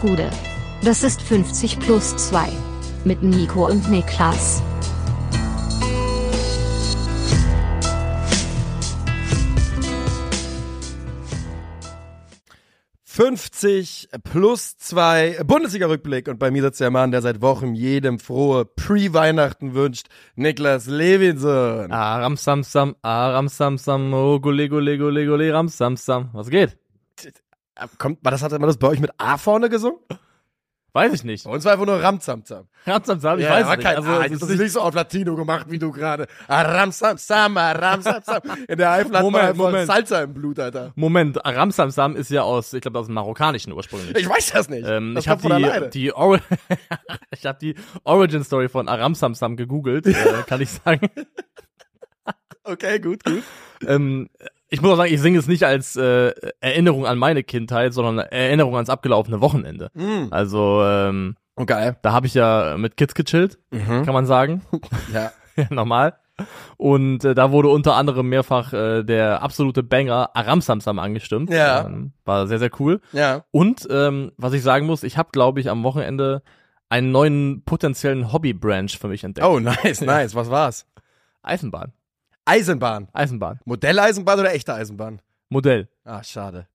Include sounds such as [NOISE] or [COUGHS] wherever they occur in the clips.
Gude. Das ist 50 plus 2. Mit Nico und Niklas. »50 plus 2 Bundesliga-Rückblick« und bei mir sitzt der Mann, der seit Wochen jedem frohe Pre-Weihnachten wünscht, Niklas Levinson. Aram Sam Sam, Aram Sam Sam, oh gole gole gole gole Ram Sam Sam. Was geht? Kommt, war das, hat man das bei euch mit A vorne gesungen? Weiß ich nicht. Bei uns war einfach nur Ramzamzam. Ramzamzam, ich Ja, weiß es nicht. kein Also, A, es das ist ist nicht so auf Latino gemacht wie du gerade. Ah, Ramzamzam, ah, Ramzamzam. In der Eifel hat man Moment, einfach Moment. Salsa im Blut, Alter. Moment, Aram Sam Sam ist ja aus, ich glaube, aus dem Marokkanischen ursprünglich. Ich weiß das nicht. Ähm, das ich habe die, die, [LAUGHS] ich hab die Origin Story von Aram Sam Sam gegoogelt, äh, kann ich sagen. [LAUGHS] Okay, gut, gut. ähm, ich muss auch sagen, ich singe es nicht als äh, Erinnerung an meine Kindheit, sondern Erinnerung ans abgelaufene Wochenende. Mm. Also ähm, Oh, geil. da habe ich ja mit Kids gechillt, Mhm. kann man sagen. [LAUGHS] [LAUGHS] Ja. Normal. Und äh, da wurde unter anderem mehrfach äh, der absolute Banger Aram Samsam angestimmt. Ja. Ähm, war sehr, sehr cool. Ja. Und ähm, was ich sagen muss, ich habe, glaube ich, am Wochenende einen neuen potenziellen Hobby-Branch für mich entdeckt. Oh, nice, [LAUGHS] nice. Was war's? Eisenbahn. Eisenbahn. Eisenbahn. Modelleisenbahn oder echte Eisenbahn? Modell. Ah, schade.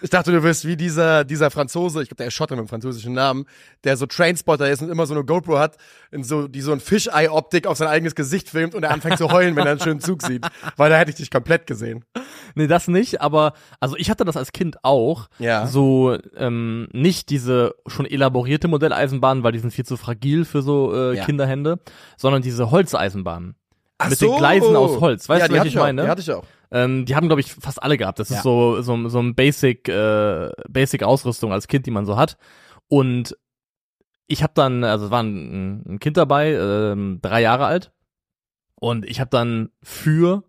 Ich dachte, du wirst wie dieser, dieser Franzose, ich glaube, der ist Schotter mit einem französischen Namen, der so Trainspotter ist und immer so eine GoPro hat, in so, die so ein Fischei-Optik auf sein eigenes Gesicht filmt und er anfängt zu heulen, wenn er einen schönen Zug sieht. Weil da hätte ich dich komplett gesehen. Nee, das nicht, aber also ich hatte das als Kind auch. Ja. So ähm, nicht diese schon elaborierte Modelleisenbahn, weil die sind viel zu fragil für so äh, Ja. Kinderhände, sondern diese Holzeisenbahnen. Ach Mit den Gleisen aus Holz. Weißt ja, du, hatte ich ich auch, meine? Die hatte ich auch. Ähm, die haben, glaube ich, fast alle gehabt. Das Ja. ist so, so, so ein Basic, äh, Basic-Ausrüstung als Kind, die man so hat. Und ich habe dann, also es war ein, ein Kind dabei, ähm, drei Jahre alt. Und ich habe dann für,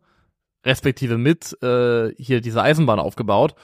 respektive mit, äh, hier diese Eisenbahn aufgebaut.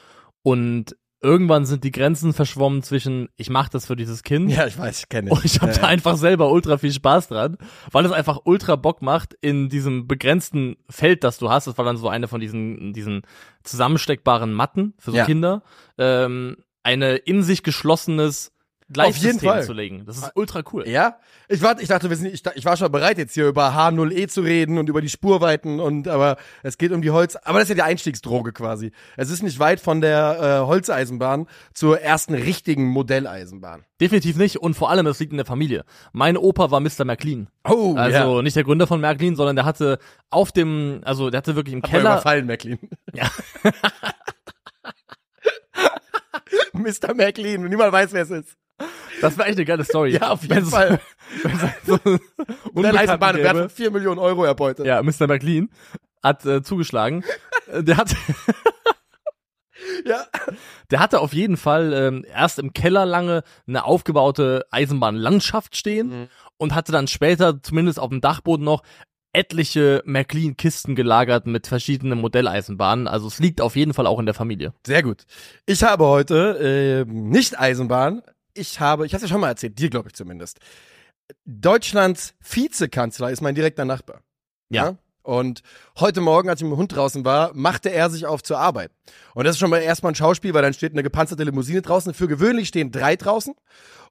Und irgendwann sind die Grenzen verschwommen zwischen, ich mache das für dieses Kind Ja, ich weiß, ich kenne [LAUGHS] und ich habe ja, da einfach selber ultra viel Spaß dran, weil es einfach ultra Bock macht in diesem begrenzten Feld, das du hast. Das war dann so eine von diesen diesen zusammensteckbaren Matten für so Ja. Kinder, ähm, eine in sich geschlossenes Gleissystem zu legen. Das ist ultra cool. Ja, ich war, ich dachte, wir sind, ich, ich war schon bereit, jetzt hier über H0E zu reden und über die Spurweiten und, aber es geht um die Holz, aber das ist ja die Einstiegsdroge quasi. Es ist nicht weit von der äh, Holzeisenbahn zur ersten richtigen Modelleisenbahn. Definitiv nicht und vor allem es liegt in der Familie. Mein Opa war Mr. Mclean. Oh, Also nicht der Gründer von Märklin, sondern der hatte auf dem, also der hatte wirklich im Hat Keller. überfallen, Maclean. [LAUGHS] Ja. [LAUGHS] Mr. Maclean, und niemand weiß, wer es ist. Das war echt eine geile Story. Ja, auf jeden Wenn's- Fall. [LAUGHS] so einen Modelleisenbahn Unbekannten wert gäbe. von 4 Millionen Euro erbeutet. Ja, Mr. McLean hat äh, zugeschlagen. Äh, der hat, [LAUGHS] ja. der hatte auf jeden Fall ähm, erst im Keller lange eine aufgebaute Eisenbahnlandschaft stehen Mhm. und hatte dann später zumindest auf dem Dachboden noch etliche McLean-Kisten gelagert mit verschiedenen Modelleisenbahnen. Also es liegt auf jeden Fall auch in der Familie. Sehr gut. Ich habe heute äh, nicht Eisenbahn. Ich habe, ich habe es ja schon mal erzählt, dir glaube ich zumindest. Deutschlands Vizekanzler ist mein direkter Nachbar. Ja. Und heute Morgen, als ich mit dem Hund draußen war, machte er sich auf zur Arbeit. Und das ist schon mal erstmal ein Schauspiel, weil dann steht eine gepanzerte Limousine draußen. Für gewöhnlich stehen drei draußen.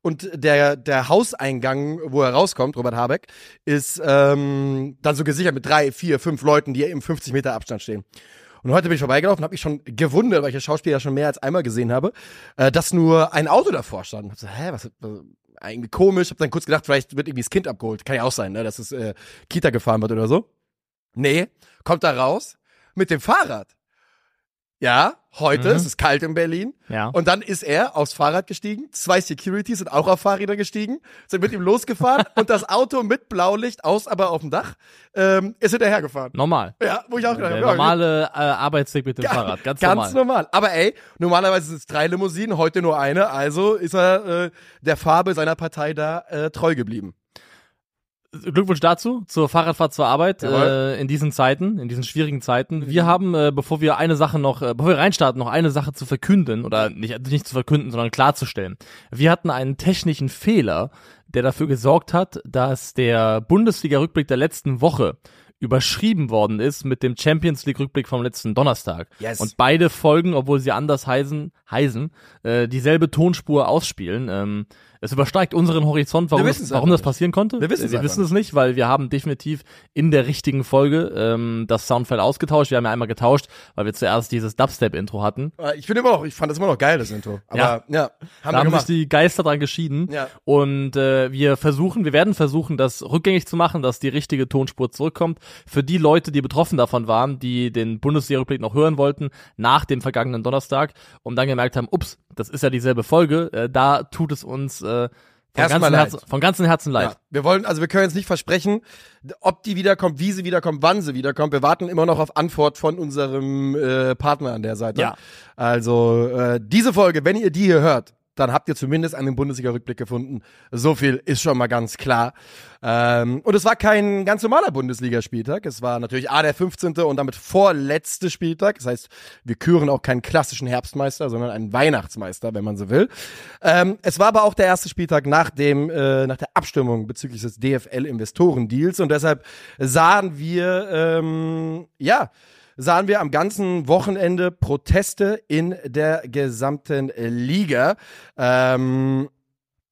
Und der, der Hauseingang, wo er rauskommt, Robert Habeck, ist ähm, dann so gesichert mit drei, vier, fünf Leuten, die im 50 Meter Abstand stehen. Und heute bin ich vorbeigelaufen und habe mich schon gewundert, weil ich das Schauspiel ja schon mehr als einmal gesehen habe, äh, dass nur ein Auto davor stand. Hab so, hä, was, was eigentlich komisch. Hab dann kurz gedacht, vielleicht wird irgendwie das Kind abgeholt. Kann ja auch sein, ne, dass es äh, Kita gefahren wird oder so. Nee, kommt da raus mit dem Fahrrad. Ja, heute, Mhm. es ist kalt in Berlin. Ja. Und dann ist er aufs Fahrrad gestiegen. Zwei Securities sind auch auf Fahrräder gestiegen, sind mit ihm losgefahren [LAUGHS] und das Auto mit Blaulicht aus, aber auf dem Dach, ähm, ist hinterhergefahren. Normal. Ja, wo ich auch gedacht habe, normale äh, Arbeitsweg mit dem Fahrrad. Ganz, Ganz normal. normal. Aber ey, normalerweise sind es drei Limousinen, heute nur eine, also ist er äh, der Farbe seiner Partei da äh, treu geblieben. Glückwunsch dazu, zur Fahrradfahrt zur Arbeit äh, in diesen Zeiten, in diesen schwierigen Zeiten. Wir haben, äh, bevor wir eine Sache noch, äh, bevor wir reinstarten, noch eine Sache zu verkünden oder nicht, nicht zu verkünden, sondern klarzustellen. Wir hatten einen technischen Fehler, der dafür gesorgt hat, dass der Bundesliga-Rückblick der letzten Woche überschrieben worden ist mit dem Champions League Rückblick vom letzten Donnerstag. Yes. Und beide Folgen, obwohl sie anders heißen, heißen äh, dieselbe Tonspur ausspielen. Ähm, es übersteigt unseren Horizont, warum, das, warum das passieren konnte. Wir wissen's wir wissen es nicht, weil wir haben definitiv in der richtigen Folge ähm, das Soundfeld ausgetauscht. Wir haben ja einmal getauscht, weil wir zuerst dieses Dubstep-Intro hatten. Äh, Ich finde immer noch, ich fand das immer noch geil, das Intro. Aber ja, Ja. haben Da wir haben sich gemacht. die Geister dran geschieden. Ja. Und äh, wir versuchen, wir werden versuchen, das rückgängig zu machen, dass die richtige Tonspur zurückkommt. Für die Leute, die betroffen davon waren, die den Bundesliga-Rückblick noch hören wollten, nach dem vergangenen Donnerstag und dann gemerkt haben, ups, das ist ja dieselbe Folge, äh, da tut es uns äh, von, ganzem. Herzen, von ganzem Herzen leid. Ja, wir wollen, also wir können jetzt nicht versprechen, ob die wiederkommt, wie sie wiederkommt, wann sie wiederkommt. Wir warten immer noch auf Antwort von unserem äh, Partner an der Seite. Ja. Also äh, diese Folge, wenn ihr die hier hört, dann habt ihr zumindest einen Bundesliga-Rückblick gefunden. So viel ist schon mal ganz klar. Ähm, und es war kein ganz normaler Bundesligaspieltag. Es war natürlich A, der 15. und damit vorletzte Spieltag. Das heißt, wir küren auch keinen klassischen Herbstmeister, sondern einen Weihnachtsmeister, wenn man so will. Ähm, es war aber auch der erste Spieltag nach dem, äh, nach der Abstimmung bezüglich des DFL-Investoren-Deals und deshalb sahen wir, ähm, ja, sahen wir am ganzen Wochenende Proteste in der gesamten Liga. Ähm,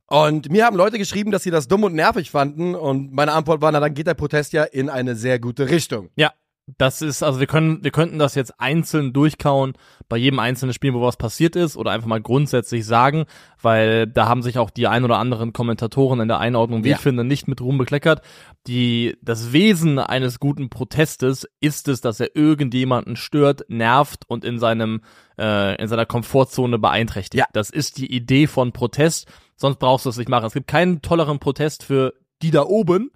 und mir haben Leute geschrieben, dass sie das dumm und nervig fanden. Und meine Antwort war, na dann geht der Protest ja in eine sehr gute Richtung. Ja, das ist, also wir können, wir könnten das jetzt einzeln durchkauen bei jedem einzelnen Spiel, wo was passiert ist, oder einfach mal grundsätzlich sagen, weil da haben sich auch die ein oder anderen Kommentatoren in der Einordnung, wie Ja. ich finde, nicht mit Ruhm bekleckert. Die, das Wesen eines guten Protestes ist es, dass er irgendjemanden stört, nervt und in seinem, äh, in seiner Komfortzone beeinträchtigt. Ja. Das ist die Idee von Protest, sonst brauchst du es nicht machen. Es gibt keinen tolleren Protest für die da oben,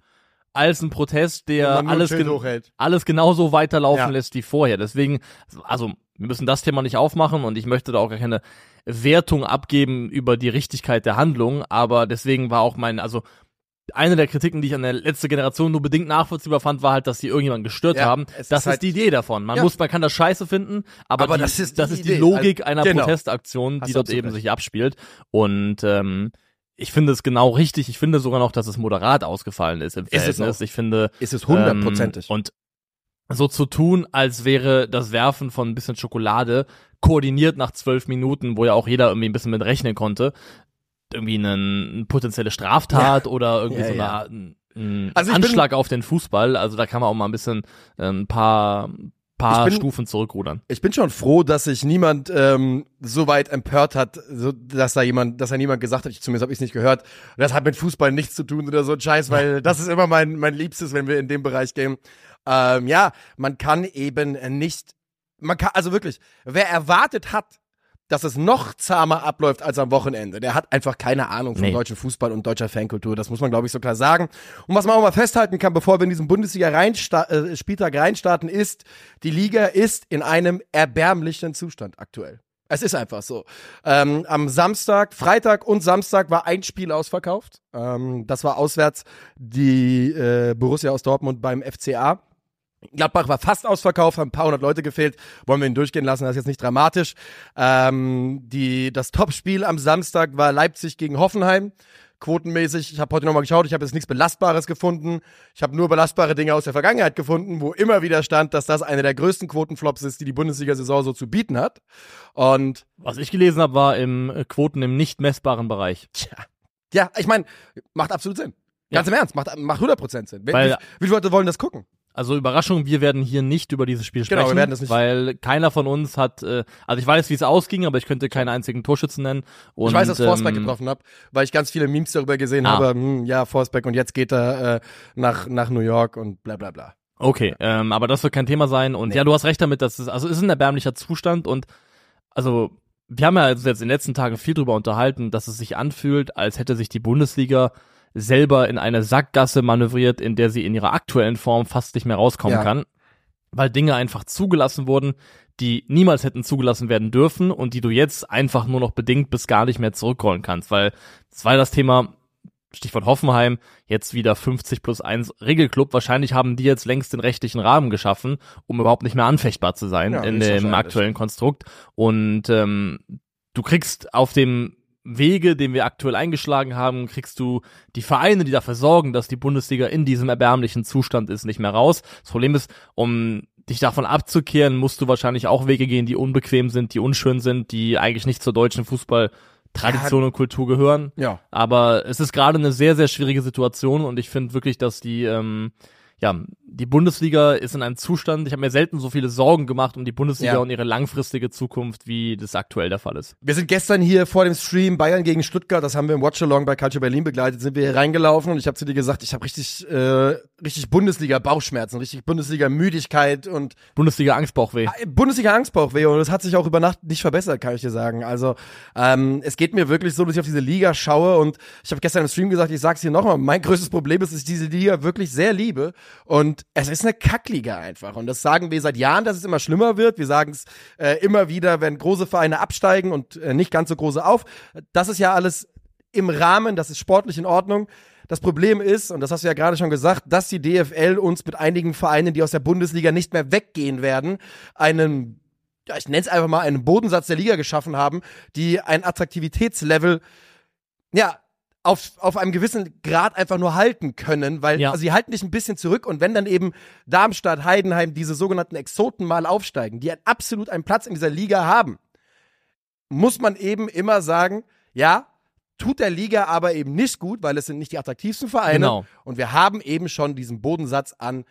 als ein Protest, der alles, gen hochhält. alles genauso weiterlaufen Ja. lässt wie vorher. Deswegen, also wir müssen das Thema nicht aufmachen und ich möchte da auch gar keine Wertung abgeben über die Richtigkeit der Handlung, aber deswegen war auch mein, also eine der Kritiken, die ich an der letzte Generation nur bedingt nachvollziehbar fand, war halt, dass die irgendjemanden gestört Ja, haben. Das ist ist, halt- die Idee davon. Man Ja. muss, man kann das scheiße finden, aber, Aber die, das ist die das ist die. Logik Also, einer genau. Protestaktion, die dort eben recht. sich abspielt. Und ähm, ich finde es genau richtig. Ich finde sogar noch, dass es moderat ausgefallen ist im Ist es Verhältnis. auch. Ich finde Ist es hundertprozentig. ähm, und so zu tun, als wäre das Werfen von ein bisschen Schokolade koordiniert nach zwölf Minuten, wo ja auch jeder irgendwie ein bisschen mit rechnen konnte, irgendwie eine, eine potenzielle Straftat oder irgendwie Ja, so ja. eine, ein, ein Also bin- Anschlag auf den Fußball. Also da kann man auch mal ein bisschen äh, ein paar, paar Ich bin- Stufen zurückrudern. Ich bin schon froh, dass sich niemand ähm, so weit empört hat, so, dass da jemand, dass da niemand gesagt hat, ich, zumindest habe ich es nicht gehört, das hat mit Fußball nichts zu tun oder so ein Scheiß, weil das ist immer mein, mein Liebstes, wenn wir in dem Bereich gehen. Ähm, ja, man kann eben nicht, man kann, also wirklich, wer erwartet hat, dass es noch zahmer abläuft als am Wochenende. Der hat einfach keine Ahnung vom Nee. deutschen Fußball und deutscher Fankultur. Das muss man, glaube ich, so klar sagen. Und was man auch mal festhalten kann, bevor wir in diesen Bundesliga-Spieltag reinstarten, ist, die Liga ist in einem erbärmlichen Zustand aktuell. Es ist einfach so. Ähm, am Samstag, Freitag und Samstag war ein Spiel ausverkauft. Ähm, das war auswärts die äh, Borussia aus Dortmund beim FCA. Gladbach war fast ausverkauft, haben ein paar hundert Leute gefehlt. Wollen wir ihn durchgehen lassen, das ist jetzt nicht dramatisch. Ähm, die, das Topspiel am Samstag war Leipzig gegen Hoffenheim. Quotenmäßig, ich habe heute nochmal geschaut, ich habe jetzt nichts Belastbares gefunden. Ich habe nur belastbare Dinge aus der Vergangenheit gefunden, wo immer wieder stand, dass das eine der größten Quotenflops ist, die die Bundesliga-Saison so zu bieten hat. Und Was ich gelesen habe, war im äh, Quoten im nicht messbaren Bereich. Tja. Ja, ich meine, macht absolut Sinn. Ganz im Ernst, macht, macht 100% Sinn. Weil- wie, wie viele Leute wollen das gucken? Also Überraschung, wir werden hier nicht über dieses Spiel Genau, wir sprechen, werden das nicht- weil keiner von uns hat, äh, also ich weiß, wie es ausging, aber ich könnte keinen einzigen Torschützen nennen. Und, ich weiß, dass Forsberg ähm, getroffen hat, weil ich ganz viele Memes darüber gesehen Ah. habe. Hm, ja, Forsberg und jetzt geht er äh, nach, nach New York und bla bla bla. Okay, ähm, aber das wird kein Thema sein. Und Nee. ja, du hast recht damit, dass es, also es ist ein erbärmlicher Zustand und also wir haben ja jetzt in den letzten Tagen viel drüber unterhalten, dass es sich anfühlt, als hätte sich die Bundesliga selber in eine Sackgasse manövriert, in der sie in ihrer aktuellen Form fast nicht mehr rauskommen Ja. kann, weil Dinge einfach zugelassen wurden, die niemals hätten zugelassen werden dürfen und die du jetzt einfach nur noch bedingt bis gar nicht mehr zurückrollen kannst, weil es war das Thema, Stichwort Hoffenheim, jetzt wieder 50 plus 1 Regelclub. Wahrscheinlich haben die jetzt längst den rechtlichen Rahmen geschaffen, um überhaupt nicht mehr anfechtbar zu sein Ja, in dem aktuellen Konstrukt. Und ähm, du kriegst auf dem Wege, den wir aktuell eingeschlagen haben, kriegst du die Vereine, die dafür sorgen, dass die Bundesliga in diesem erbärmlichen Zustand ist, nicht mehr raus. Das Problem ist, um dich davon abzukehren, musst du wahrscheinlich auch Wege gehen, die unbequem sind, die unschön sind, die eigentlich nicht zur deutschen Fußball Tradition und Kultur gehören. Ja. Aber es ist gerade eine sehr, sehr schwierige Situation und ich finde wirklich, dass die ähm, ja, die Bundesliga ist in einem Zustand, ich habe mir selten so viele Sorgen gemacht um die Bundesliga Ja. und ihre langfristige Zukunft, wie das aktuell der Fall ist. Wir sind gestern hier vor dem Stream Bayern gegen Stuttgart, das haben wir im Watchalong bei Culture Berlin begleitet, sind wir hier reingelaufen und ich habe zu dir gesagt, ich habe richtig, äh, richtig Bundesliga-Bauchschmerzen, richtig Bundesliga-Müdigkeit und Bundesliga Angstbauchweh. Bundesliga-Angstbauchweh und das hat sich auch über Nacht nicht verbessert, kann ich dir sagen. Also ähm, es geht mir wirklich so, dass ich auf diese Liga schaue und ich habe gestern im Stream gesagt, ich sag's hier nochmal, mein größtes Problem ist, dass ich diese Liga wirklich sehr liebe und es ist eine Kackliga einfach und das sagen wir seit Jahren, dass es immer schlimmer wird. Wir sagen es äh, immer wieder, wenn große Vereine absteigen und äh, nicht ganz so große auf. Das ist ja alles im Rahmen, das ist sportlich in Ordnung. Das Problem ist, und das hast du ja gerade schon gesagt, dass die DFL uns mit einigen Vereinen, die aus der Bundesliga nicht mehr weggehen werden, einen, ja, ich nenne es einfach mal einen Bodensatz der Liga geschaffen haben, die ein Attraktivitätslevel, ja, auf, auf einem gewissen Grad einfach nur halten können, weil Ja. also sie halten dich ein bisschen zurück und wenn dann eben Darmstadt, Heidenheim, diese sogenannten Exoten mal aufsteigen, die absolut einen Platz in dieser Liga haben, muss man eben immer sagen, ja, tut der Liga aber eben nicht gut, weil es sind nicht die attraktivsten Vereine. Genau. Und wir haben eben schon diesen Bodensatz an.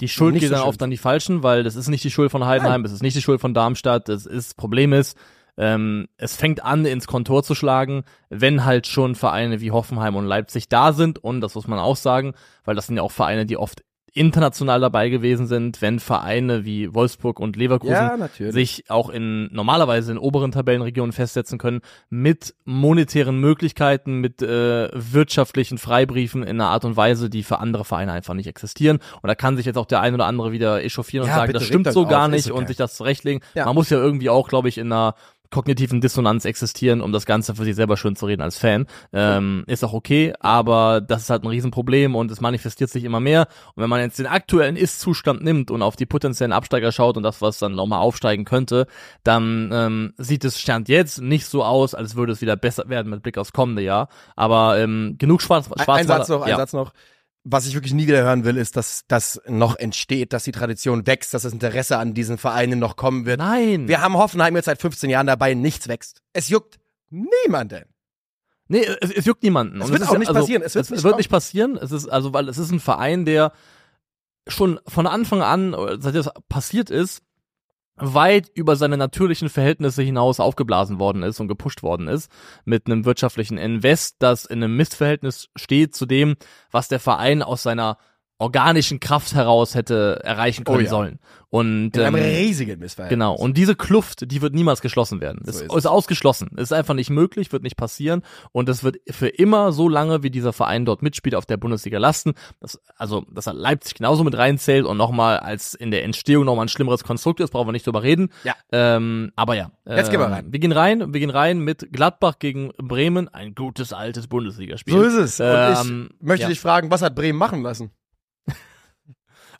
Die Schuld Nicht geht so dann schön. oft an die Falschen, weil das ist nicht die Schuld von Heidenheim, es ist nicht die Schuld von Darmstadt, das ist, Problem ist, ähm, es fängt an, ins Kontor zu schlagen, wenn halt schon Vereine wie Hoffenheim und Leipzig da sind und das muss man auch sagen, weil das sind ja auch Vereine, die oft international dabei gewesen sind, wenn Vereine wie Wolfsburg und Leverkusen natürlich. sich auch in normalerweise in oberen Tabellenregionen festsetzen können mit monetären Möglichkeiten, mit äh, wirtschaftlichen Freibriefen in einer Art und Weise, die für andere Vereine einfach nicht existieren. Und da kann sich jetzt auch der ein oder andere wieder echauffieren und Ja, sagen, bitte, das stimmt so gar auf, nicht okay. und sich das zurechtlegen. Ja. Man muss ja irgendwie auch, glaube ich, in einer kognitiven Dissonanz existieren, um das Ganze für sich selber schön zu reden als Fan. Ähm, ist auch okay, aber das ist halt ein Riesenproblem und es manifestiert sich immer mehr. Und wenn man jetzt den aktuellen Ist-Zustand nimmt und auf die potenziellen Absteiger schaut und das, was dann nochmal aufsteigen könnte, dann ähm, sieht es Stand jetzt nicht so aus, als würde es wieder besser werden mit Blick aufs kommende Jahr. Aber ähm, genug Schwarz, Ein, Schwarz ein Satz noch, ein ja. Satz noch. Was ich wirklich nie wieder hören will, ist, dass das noch entsteht, dass die Tradition wächst, dass das Interesse an diesen Vereinen noch kommen wird. Nein. Wir haben Hoffenheim jetzt seit 15 Jahren dabei, nichts wächst. Es juckt niemanden. Nee, es, es juckt niemanden. Es wird auch ja- nicht also, passieren. Es wird es nicht wird kommen. nicht passieren. Es ist, also, weil es ist ein Verein, der schon von Anfang an, seit das passiert ist, weit über seine natürlichen Verhältnisse hinaus aufgeblasen worden ist und gepusht worden ist mit einem wirtschaftlichen Invest, das in einem Missverhältnis steht zu dem, was der Verein aus seiner organischen Kraft heraus hätte erreichen können Oh ja. sollen. Und In einem ähm, riesigen Missverhältnis. Genau, und diese Kluft, die wird niemals geschlossen werden. So ist, ist ist, es. ausgeschlossen. Ist einfach nicht möglich, wird nicht passieren. Und das wird für immer so lange, wie dieser Verein dort mitspielt, auf der Bundesliga lasten. Das, also, dass er Leipzig genauso mit reinzählt und nochmal als in der Entstehung nochmal ein schlimmeres Konstrukt ist, brauchen wir nicht drüber reden. Ja. Ähm, aber ja. Jetzt gehen wir ähm, rein. Wir gehen rein, wir gehen rein mit Gladbach gegen Bremen. Ein gutes, altes Bundesligaspiel. So ist es. Und Ähm, ich möchte ja. dich fragen, was hat Bremen machen lassen?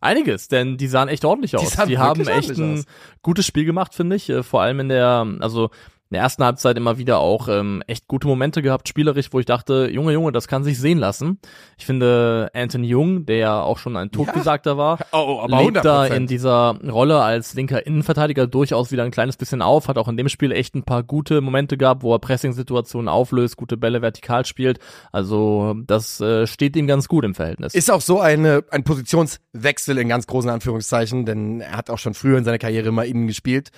Einiges, denn die sahen echt ordentlich aus. sahen Die, haben echt ein aus. gutes Spiel gemacht, finde ich. Äh, Vor allem in der, also in der ersten Halbzeit immer wieder auch ähm, echt gute Momente gehabt, spielerisch, wo ich dachte, Junge, Junge, das kann sich sehen lassen. Ich finde Anthony Jung, der ja auch schon ein Totgesagter war, [LAUGHS] Oh, lebt da in dieser Rolle als linker Innenverteidiger durchaus wieder ein kleines bisschen auf, hat auch in dem Spiel echt ein paar gute Momente gehabt, wo er Pressing-Situationen auflöst, gute Bälle vertikal spielt. Also das äh, steht ihm ganz gut im Verhältnis. Ist auch so eine, ein Positionswechsel in ganz großen Anführungszeichen, denn er hat auch schon früher in seiner Karriere mal innen gespielt,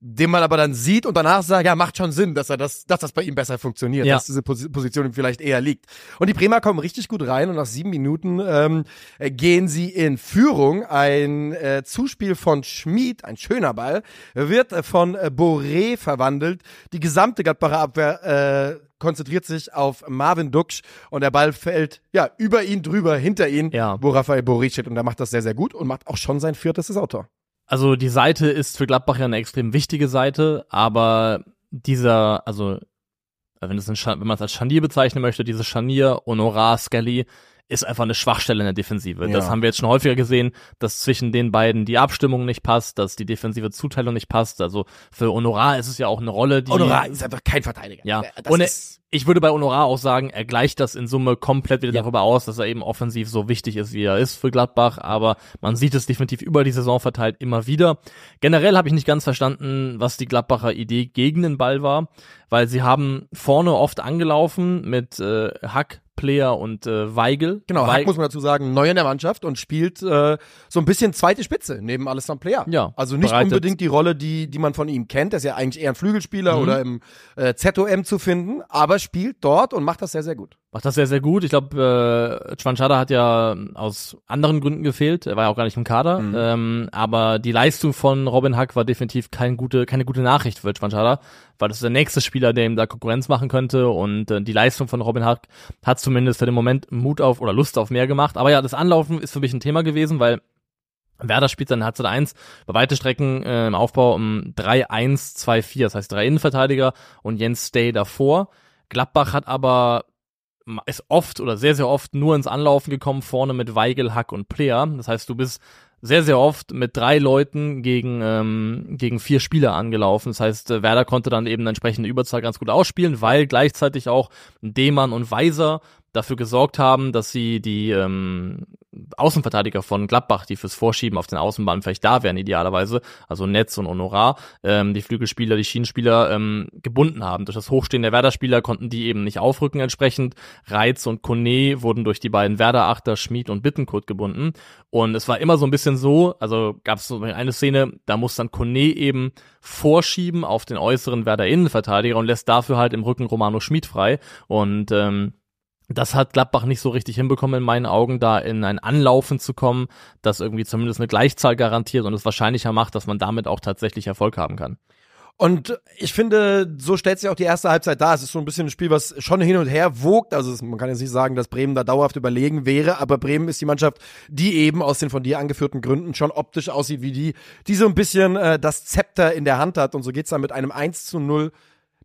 den man aber dann sieht und danach sagt, ja, macht schon Sinn, dass er das, dass das bei ihm besser funktioniert, Ja. dass diese Pos Position ihm vielleicht eher liegt. Und die Bremer kommen richtig gut rein und nach sieben Minuten ähm, äh, gehen sie in Führung. Ein äh, Zuspiel von Schmid, ein schöner Ball, wird äh, von äh, Boré verwandelt. Die gesamte Gladbacher Abwehr äh, konzentriert sich auf Marvin Duksch und der Ball fällt ja über ihn drüber, hinter ihn, Ja. wo Raphael Boré steht und er macht das sehr, sehr gut und macht auch schon sein viertes Saisontor. Also die Seite ist für Gladbach ja eine extrem wichtige Seite, aber dieser, also wenn, ein, Scha- wenn man es als Scharnier bezeichnen möchte, dieses Scharnier Honorar Skelly ist einfach eine Schwachstelle in der Defensive. Ja. Das haben wir jetzt schon häufiger gesehen, dass zwischen den beiden die Abstimmung nicht passt, dass die defensive Zuteilung nicht passt. Also für Honorar ist es ja auch eine Rolle, die Honorar ist einfach kein Verteidiger. ja, Das und er, ist, ich würde bei Honorar auch sagen, er gleicht das in Summe komplett wieder Ja. darüber aus, dass er eben offensiv so wichtig ist, wie er ist für Gladbach, aber man sieht es definitiv über die Saison verteilt immer wieder. Generell habe ich nicht ganz verstanden, was die Gladbacher Idee gegen den Ball war, weil sie haben vorne oft angelaufen mit äh, Hack, Player und äh, Weigel. genau, Hack muss man dazu sagen, neu in der Mannschaft und spielt äh, so ein bisschen zweite Spitze neben Alessandro Player. Ja, Also nicht bereitet- unbedingt die Rolle, die, die man von ihm kennt. Er ist ja eigentlich eher ein Flügelspieler Mhm. oder im äh, ZOM zu finden, aber spielt dort und macht das sehr, sehr gut. macht das sehr, sehr gut. Ich glaube, äh, Chwanchada hat ja aus anderen Gründen gefehlt. Er war ja auch gar nicht im Kader. Mhm. Ähm, aber die Leistung von Robin Hack war definitiv kein gute, keine gute Nachricht für Chwanchada, weil das ist der nächste Spieler, der ihm da Konkurrenz machen könnte. Und äh, die Leistung von Robin Hack hat zumindest für den Moment Mut auf oder Lust auf mehr gemacht. Aber ja, das Anlaufen ist für mich ein Thema gewesen, weil Werder spielt dann Halbzeit 1 bei weite Strecken äh, im Aufbau um 3-1-2-4, das heißt drei Innenverteidiger und Jens Stay davor. Gladbach hat aber ist oft oder sehr, sehr oft nur ins Anlaufen gekommen, vorne mit Weigel, Hack und Player. Das heißt, du bist sehr, sehr oft mit drei Leuten gegen, ähm, gegen vier Spieler angelaufen. Das heißt, äh, Werder konnte dann eben eine entsprechende Überzahl ganz gut ausspielen, weil gleichzeitig auch Demann und Weiser dafür gesorgt haben, dass sie die ähm, Außenverteidiger von Gladbach, die fürs Vorschieben auf den Außenbahnen vielleicht da wären idealerweise, also Netz und Honorar, ähm, die Flügelspieler, die Schienenspieler ähm, gebunden haben. Durch das Hochstehen der Werder-Spieler konnten die eben nicht aufrücken entsprechend. Reiz und Kone wurden durch die beiden Werder-Achter Schmid und Bittenkurt gebunden. Und es war immer so ein bisschen so, also gab es so eine Szene, da muss dann Kone eben vorschieben auf den äußeren Werder-Innenverteidiger und lässt dafür halt im Rücken Romano Schmid frei. Und ähm, das hat Gladbach nicht so richtig hinbekommen in meinen Augen, da in ein Anlaufen zu kommen, das irgendwie zumindest eine Gleichzahl garantiert und es wahrscheinlicher macht, dass man damit auch tatsächlich Erfolg haben kann. Und ich finde, so stellt sich auch die erste Halbzeit dar. Es ist so ein bisschen ein Spiel, was schon hin und her wogt. Also man kann jetzt nicht sagen, dass Bremen da dauerhaft überlegen wäre, aber Bremen ist die Mannschaft, die eben aus den von dir angeführten Gründen schon optisch aussieht wie die, die so ein bisschen äh, das Zepter in der Hand hat. Und so geht's dann mit einem 1 zu 0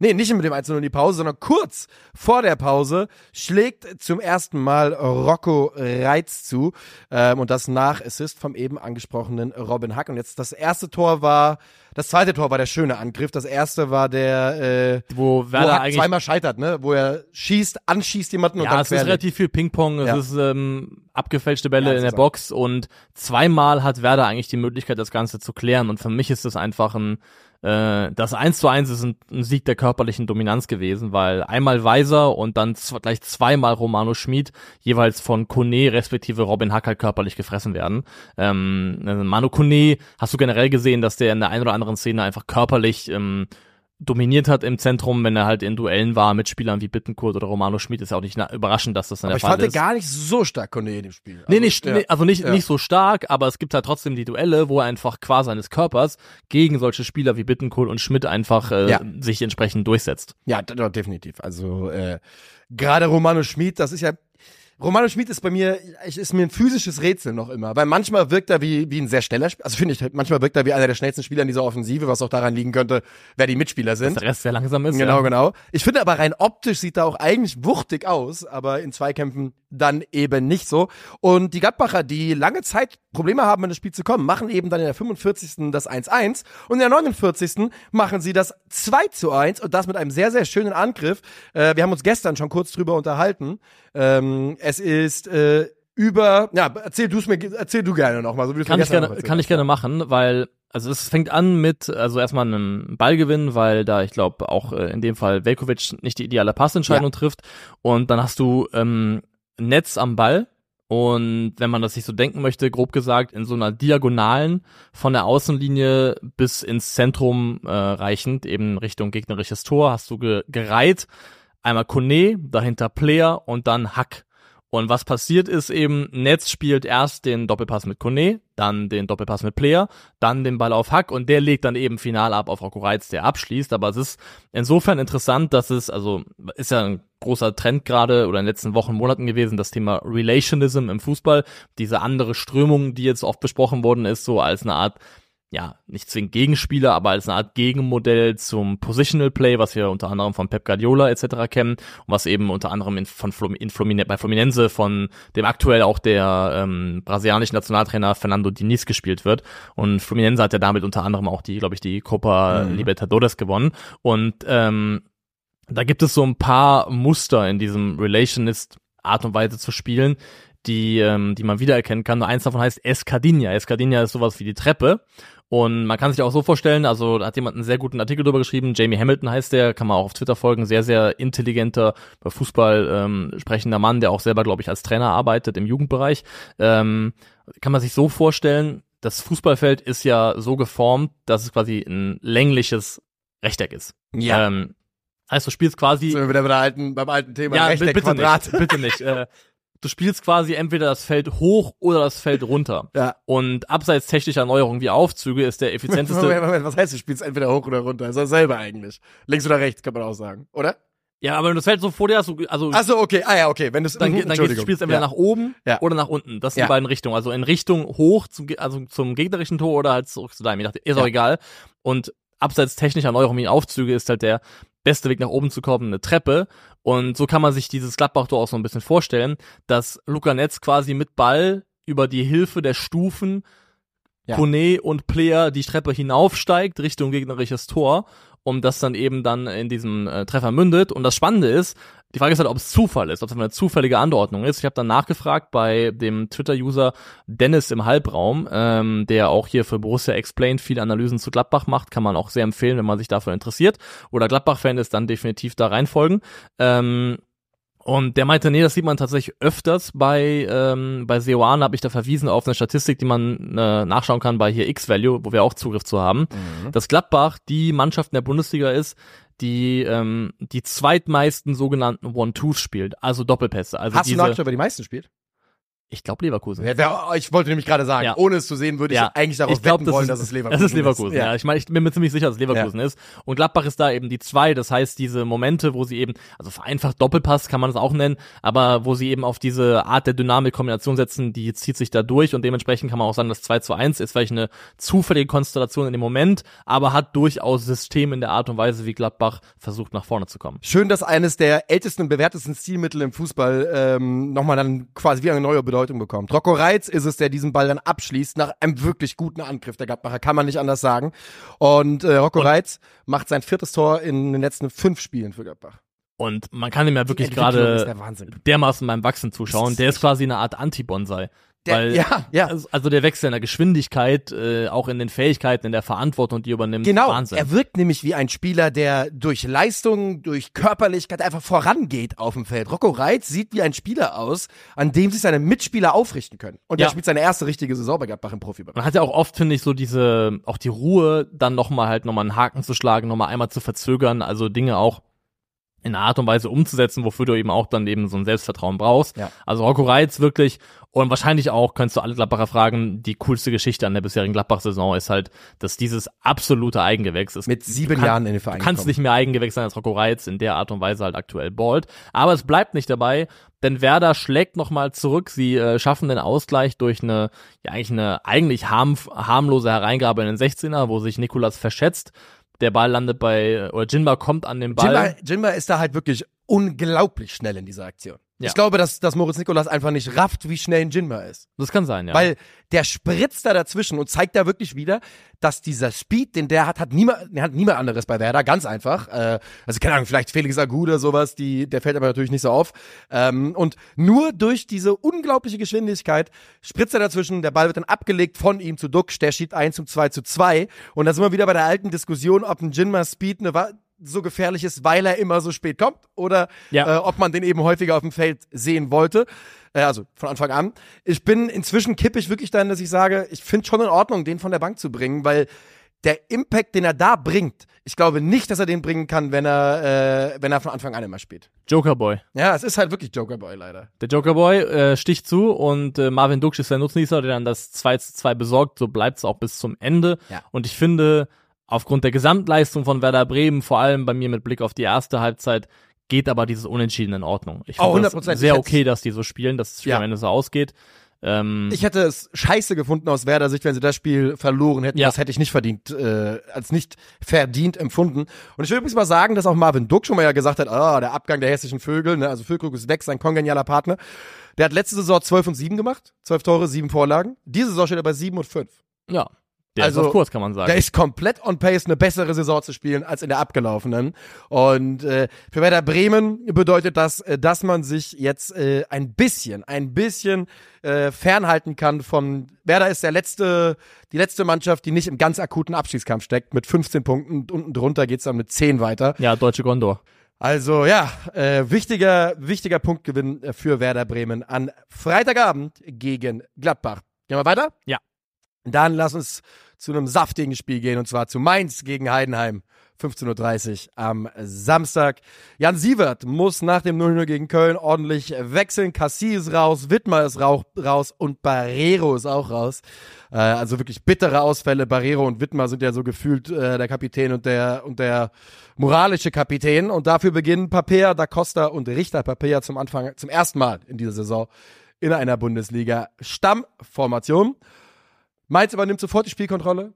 Nee, nicht mit dem 1 0 in die Pause, sondern kurz vor der Pause schlägt zum ersten Mal Rocco Reitz zu. Ähm, und das nach Assist vom eben angesprochenen Robin Hack. Und jetzt das erste Tor war, das zweite Tor war der schöne Angriff. Das erste war der, äh, Wo wo Werder Hack eigentlich zweimal scheitert, ne? Wo er schießt, anschießt jemanden und ja, dann es ist relativ viel Ping-Pong, es Ja. ist ähm, abgefälschte Bälle Ja, in der. Box und zweimal hat Werder eigentlich die Möglichkeit, das Ganze zu klären. Und für mich ist das einfach ein, äh, das 1 zu 1 ist ein, ein Sieg der körperlichen Dominanz gewesen, weil einmal Weiser und dann gleich zweimal Romano Schmid jeweils von Kone respektive Robin Hack halt körperlich gefressen werden. Ähm, also Manu Kone hast du generell gesehen, dass der in der einen oder anderen Szene einfach körperlich ähm, dominiert hat im Zentrum, wenn er halt in Duellen war mit Spielern wie Bittenkurt oder Romano Schmid, ist ja auch nicht überraschend, dass das dann Aber der ich Fall fand den ist. gar nicht so stark, Kone, in dem Spiel. Nee, Also, nicht, ja. nee, also nicht, Ja. nicht so stark, aber es gibt halt trotzdem die Duelle, wo er einfach qua seines Körpers gegen solche Spieler wie Bittenkohl und Schmidt einfach äh, Ja. sich entsprechend durchsetzt. Ja, definitiv. Also äh, gerade Romano Schmid, das ist ja Romano Schmid ist bei mir, ist mir ein physisches Rätsel noch immer, weil manchmal wirkt er wie, wie ein sehr schneller Spieler, also finde ich, manchmal wirkt er wie einer der schnellsten Spieler in dieser Offensive, was auch daran liegen könnte, wer die Mitspieler Dass sind. der Rest sehr langsam ist. Genau, ja. genau. Ich finde aber rein optisch sieht er auch eigentlich wuchtig aus, aber in Zweikämpfen dann eben nicht so. Und die Gladbacher, die lange Zeit Probleme haben, in das Spiel zu kommen, machen eben dann in der 45. das 1-1 und in der 49. machen sie das 2 zu 1 und das mit einem sehr, sehr schönen Angriff. Äh, wir haben uns gestern schon kurz drüber unterhalten. Ähm, es ist äh, über, ja, erzähl du es mir, erzähl du gerne nochmal, so wie du Kann ich gerne, kann ich gerne machen, weil also es fängt an mit also erstmal einem Ballgewinn, weil da ich glaube auch äh, in dem Fall Velkovic nicht die ideale Passentscheidung trifft und dann hast du ähm, Netz am Ball und wenn man das sich so denken möchte, grob gesagt in so einer Diagonalen von der Außenlinie bis ins Zentrum äh, reichend, eben Richtung gegnerisches Tor, hast du ge gereiht einmal Kone, dahinter Player und dann Hack. Und was passiert ist eben, Netz spielt erst den Doppelpass mit Kone, dann den Doppelpass mit Player, dann den Ball auf Hack und der legt dann eben final ab auf Rocco Reitz, der abschließt. Aber es ist insofern interessant, dass es, also ist ja ein großer Trend gerade oder in den letzten Wochen, Monaten gewesen, das Thema Relationism im Fußball, diese andere Strömung, die jetzt oft besprochen worden ist, so als eine Art ja, nicht zwingend Gegenspieler, aber als eine Art Gegenmodell zum Positional Play, was wir unter anderem von Pep Guardiola etc. kennen und was eben unter anderem in, von Flum, in Flumine, bei Fluminense von dem aktuell auch der ähm, brasilianischen Nationaltrainer Fernando Diniz gespielt wird. Und Fluminense hat ja damit unter anderem auch die, glaube ich, die Copa Mhm. Libertadores gewonnen. Und ähm, da gibt es so ein paar Muster in diesem Relationist Art und Weise zu spielen, die, ähm, die man wiedererkennen kann. Nur eins davon heißt Escadinha. Escadinha ist sowas wie die Treppe. Und man kann sich auch so vorstellen, also da hat jemand einen sehr guten Artikel drüber geschrieben, Jamie Hamilton heißt der, kann man auch auf Twitter folgen, sehr, sehr intelligenter, über Fußball ähm, sprechender Mann, der auch selber, glaube ich, als Trainer arbeitet im Jugendbereich. Ähm, kann man sich so vorstellen, das Fußballfeld ist ja so geformt, dass es quasi ein längliches Rechteck ist. Ja. Ähm, heißt, du spielst quasi Sind wir wieder bei der alten, beim alten Thema ja, Rechteck, bitte Quadrat. nicht, bitte nicht. Äh, du spielst quasi entweder das Feld hoch oder das Feld runter. Ja. Und abseits technischer Erneuerungen wie Aufzüge ist der effizienteste. Moment, Moment, was heißt, du spielst entweder hoch oder runter? Ist dasselbe eigentlich. Links oder rechts, kann man auch sagen, oder? ja, aber wenn du das Feld so vor dir hast, so- also Ach so, okay. Ah ja, okay. Wenn du dann, ge- dann gehst, du spielst entweder ja. nach oben Ja. oder nach unten. Das sind Ja. die beiden Richtungen. Also in Richtung hoch, zum, also zum gegnerischen Tor oder halt zurück zu deinem. Ist auch egal. Und abseits technischer Erneuerungen wie Aufzüge ist halt der beste Weg nach oben zu kommen, eine Treppe. Und so kann man sich dieses Gladbach-Tor auch so ein bisschen vorstellen, dass Luca Netz quasi mit Ball über die Hilfe der Stufen Ja. Kone und Player die Treppe hinaufsteigt Richtung gegnerisches Tor, um das dann eben dann in diesem äh, Treffer mündet. Und das Spannende ist, die Frage ist halt, ob es Zufall ist, ob es eine zufällige Anordnung ist. Ich habe dann nachgefragt bei dem Twitter-User Dennis im Halbraum, ähm, der auch hier für Borussia Explained viele Analysen zu Gladbach macht. Kann man auch sehr empfehlen, wenn man sich dafür interessiert. Oder Gladbach-Fan ist, dann definitiv da reinfolgen. Ähm, und der meinte, nee, das sieht man tatsächlich öfters bei ähm, bei Seoane habe ich da verwiesen auf eine Statistik, die man äh, nachschauen kann bei hier X-Value, wo wir auch Zugriff zu haben, Mhm. dass Gladbach die Mannschaft in der Bundesliga ist, die ähm, die zweitmeisten sogenannten One-Twos spielt, also Doppelpässe. Also Hast du diese, nachgeschaut, wer die meisten spielt? Ich glaube Leverkusen. Ja, wer- Ich wollte nämlich gerade sagen, Ja. ohne es zu sehen, würde ich Ja. eigentlich darauf Ich glaub, wetten das wollen, ist- dass es Leverkusen Das ist Leverkusen, ja. Ja. Ich meine, ich bin mir ziemlich sicher, dass es Leverkusen ist. Und Gladbach ist da eben die zwei. Das heißt, diese Momente, wo sie eben, also vereinfacht Doppelpass kann man es auch nennen, aber wo sie eben auf diese Art der Dynamik-Kombination setzen, die zieht sich da durch und dementsprechend kann man auch sagen, dass 2 zu 1 ist vielleicht eine zufällige Konstellation in dem Moment, aber hat durchaus System in der Art und Weise, wie Gladbach versucht, nach vorne zu kommen. Schön, dass eines der ältesten und bewährtesten Stilmittel im Fußball ähm, nochmal dann quasi wie eine neue Bedeutung bekommt. Rocco Reitz ist es, der diesen Ball dann abschließt nach einem wirklich guten Angriff der Gladbacher, kann man nicht anders sagen. Und äh, Rocco Reitz macht sein viertes Tor in den letzten fünf Spielen für Gladbach. Und man kann ihm ja wirklich gerade der dermaßen beim Wachsen zuschauen. Ist Der ist quasi eine Art Anti-Bonsai. Der, Weil ja, ja. Also, also der Wechsel in der Geschwindigkeit, äh, auch in den Fähigkeiten, in der Verantwortung, die er übernimmt, Genau, Wahnsinn. er wirkt nämlich wie ein Spieler, der durch Leistung, durch Körperlichkeit einfach vorangeht auf dem Feld. Rocco Reitz sieht wie ein Spieler aus, an dem sich seine Mitspieler aufrichten können. Und Ja. er spielt seine erste richtige Saison bei Gladbach im Profibereich. Man hat ja auch oft, finde ich, so diese, auch die Ruhe, dann nochmal halt nochmal einen Haken zu schlagen, nochmal einmal zu verzögern, also Dinge auch in einer Art und Weise umzusetzen, wofür du eben auch dann eben so ein Selbstvertrauen brauchst. Ja. Also Rocco Reitz wirklich und wahrscheinlich auch, könntest du alle Gladbacher fragen, die coolste Geschichte an der bisherigen Gladbach-Saison ist halt, dass dieses absolute Eigengewächs ist. Mit sieben kann- Jahren in den Verein Du kannst gekommen. nicht mehr Eigengewächs sein als Rocco Reitz in der Art und Weise halt aktuell ballt. Aber es bleibt nicht dabei, denn Werder schlägt nochmal zurück. Sie äh, schaffen den Ausgleich durch eine, ja eigentlich eine eigentlich harm, harmlose Hereingabe in den 16er, wo sich Nikolas verschätzt. Der Ball landet bei, oder Jinba kommt an den Ball. Jimba, Jimba ist da halt wirklich unglaublich schnell in dieser Aktion. Ja. Ich glaube, dass, dass Moritz Nikolas einfach nicht rafft, wie schnell ein Jinba ist. das kann sein, ja. Weil der spritzt da dazwischen und zeigt da wirklich wieder, dass dieser Speed, den der hat, hat niemand, der hat niemand anderes bei Werder, ganz einfach. Äh, also keine Ahnung, vielleicht Felix Agu oder sowas, die, der fällt aber natürlich nicht so auf. Ähm, und nur durch diese unglaubliche Geschwindigkeit spritzt er dazwischen, der Ball wird dann abgelegt von ihm zu Duck, der schiebt 1 zum 2 zu 2. Und da sind wir wieder bei der alten Diskussion, ob ein Jinma Speed eine, so gefährlich ist, weil er immer so spät kommt oder Ja. äh, ob man den eben häufiger auf dem Feld sehen wollte. Äh, also von Anfang an. Ich bin inzwischen kipp ich wirklich dahin, dass ich sage, ich finde schon in Ordnung, den von der Bank zu bringen, weil der Impact, den er da bringt, ich glaube nicht, dass er den bringen kann, wenn er, äh, wenn er von Anfang an immer spielt. Jokerboy. Ja, es ist halt wirklich Jokerboy leider. Der Jokerboy äh, sticht zu und äh, Marvin Duksch ist der Nutznießer, der dann das 2 zu 2 besorgt. So bleibt es auch bis zum Ende. Ja. Und ich finde, aufgrund der Gesamtleistung von Werder Bremen, vor allem bei mir mit Blick auf die erste Halbzeit, geht aber dieses Unentschieden in Ordnung. Ich Oh, finde das 100%. sehr okay, dass die so spielen, dass es Ja. am Ende so ausgeht. Ähm, Ich hätte es scheiße gefunden aus Werder Sicht, wenn sie das Spiel verloren hätten. Ja. Das hätte ich nicht verdient, äh, als nicht verdient empfunden. Und ich will übrigens mal sagen, dass auch Marvin Duck schon mal ja gesagt hat, ah, der Abgang der hessischen Vögel, ne, also Füllkrug ist weg, sein kongenialer Partner. Der hat letzte Saison 12 und 7 gemacht, 12 Tore, 7 Vorlagen. Diese Saison steht er bei 7 und 5. ja, der also, ist auf Kurs, kann man sagen. Der ist komplett on pace, eine bessere Saison zu spielen als in der abgelaufenen. Und äh, für Werder Bremen bedeutet das, äh, dass man sich jetzt äh, ein bisschen, ein bisschen äh, fernhalten kann von Werder ist der letzte, die letzte Mannschaft, die nicht im ganz akuten Abstiegskampf steckt mit 15 Punkten. Unten drunter geht's dann mit 10 weiter. ja, deutsche Gondor. Also ja, äh, wichtiger, wichtiger Punktgewinn äh, für Werder Bremen an Freitagabend gegen Gladbach. Gehen wir weiter? Ja. Dann lass uns zu einem saftigen Spiel gehen und zwar zu Mainz gegen Heidenheim. 15.30 Uhr am Samstag. Jan Sievert muss nach dem 0-0 gegen Köln ordentlich wechseln. Cassie ist raus, Wittmer ist raus und Barrero ist auch raus. Äh, also wirklich bittere Ausfälle. Barrero und Wittmer sind ja so gefühlt äh, der Kapitän und der, und der moralische Kapitän. Und dafür beginnen Papea, Da Costa und Richter Papea zum Anfang, zum ersten Mal in dieser Saison in einer Bundesliga Stammformation. Mainz übernimmt sofort die Spielkontrolle.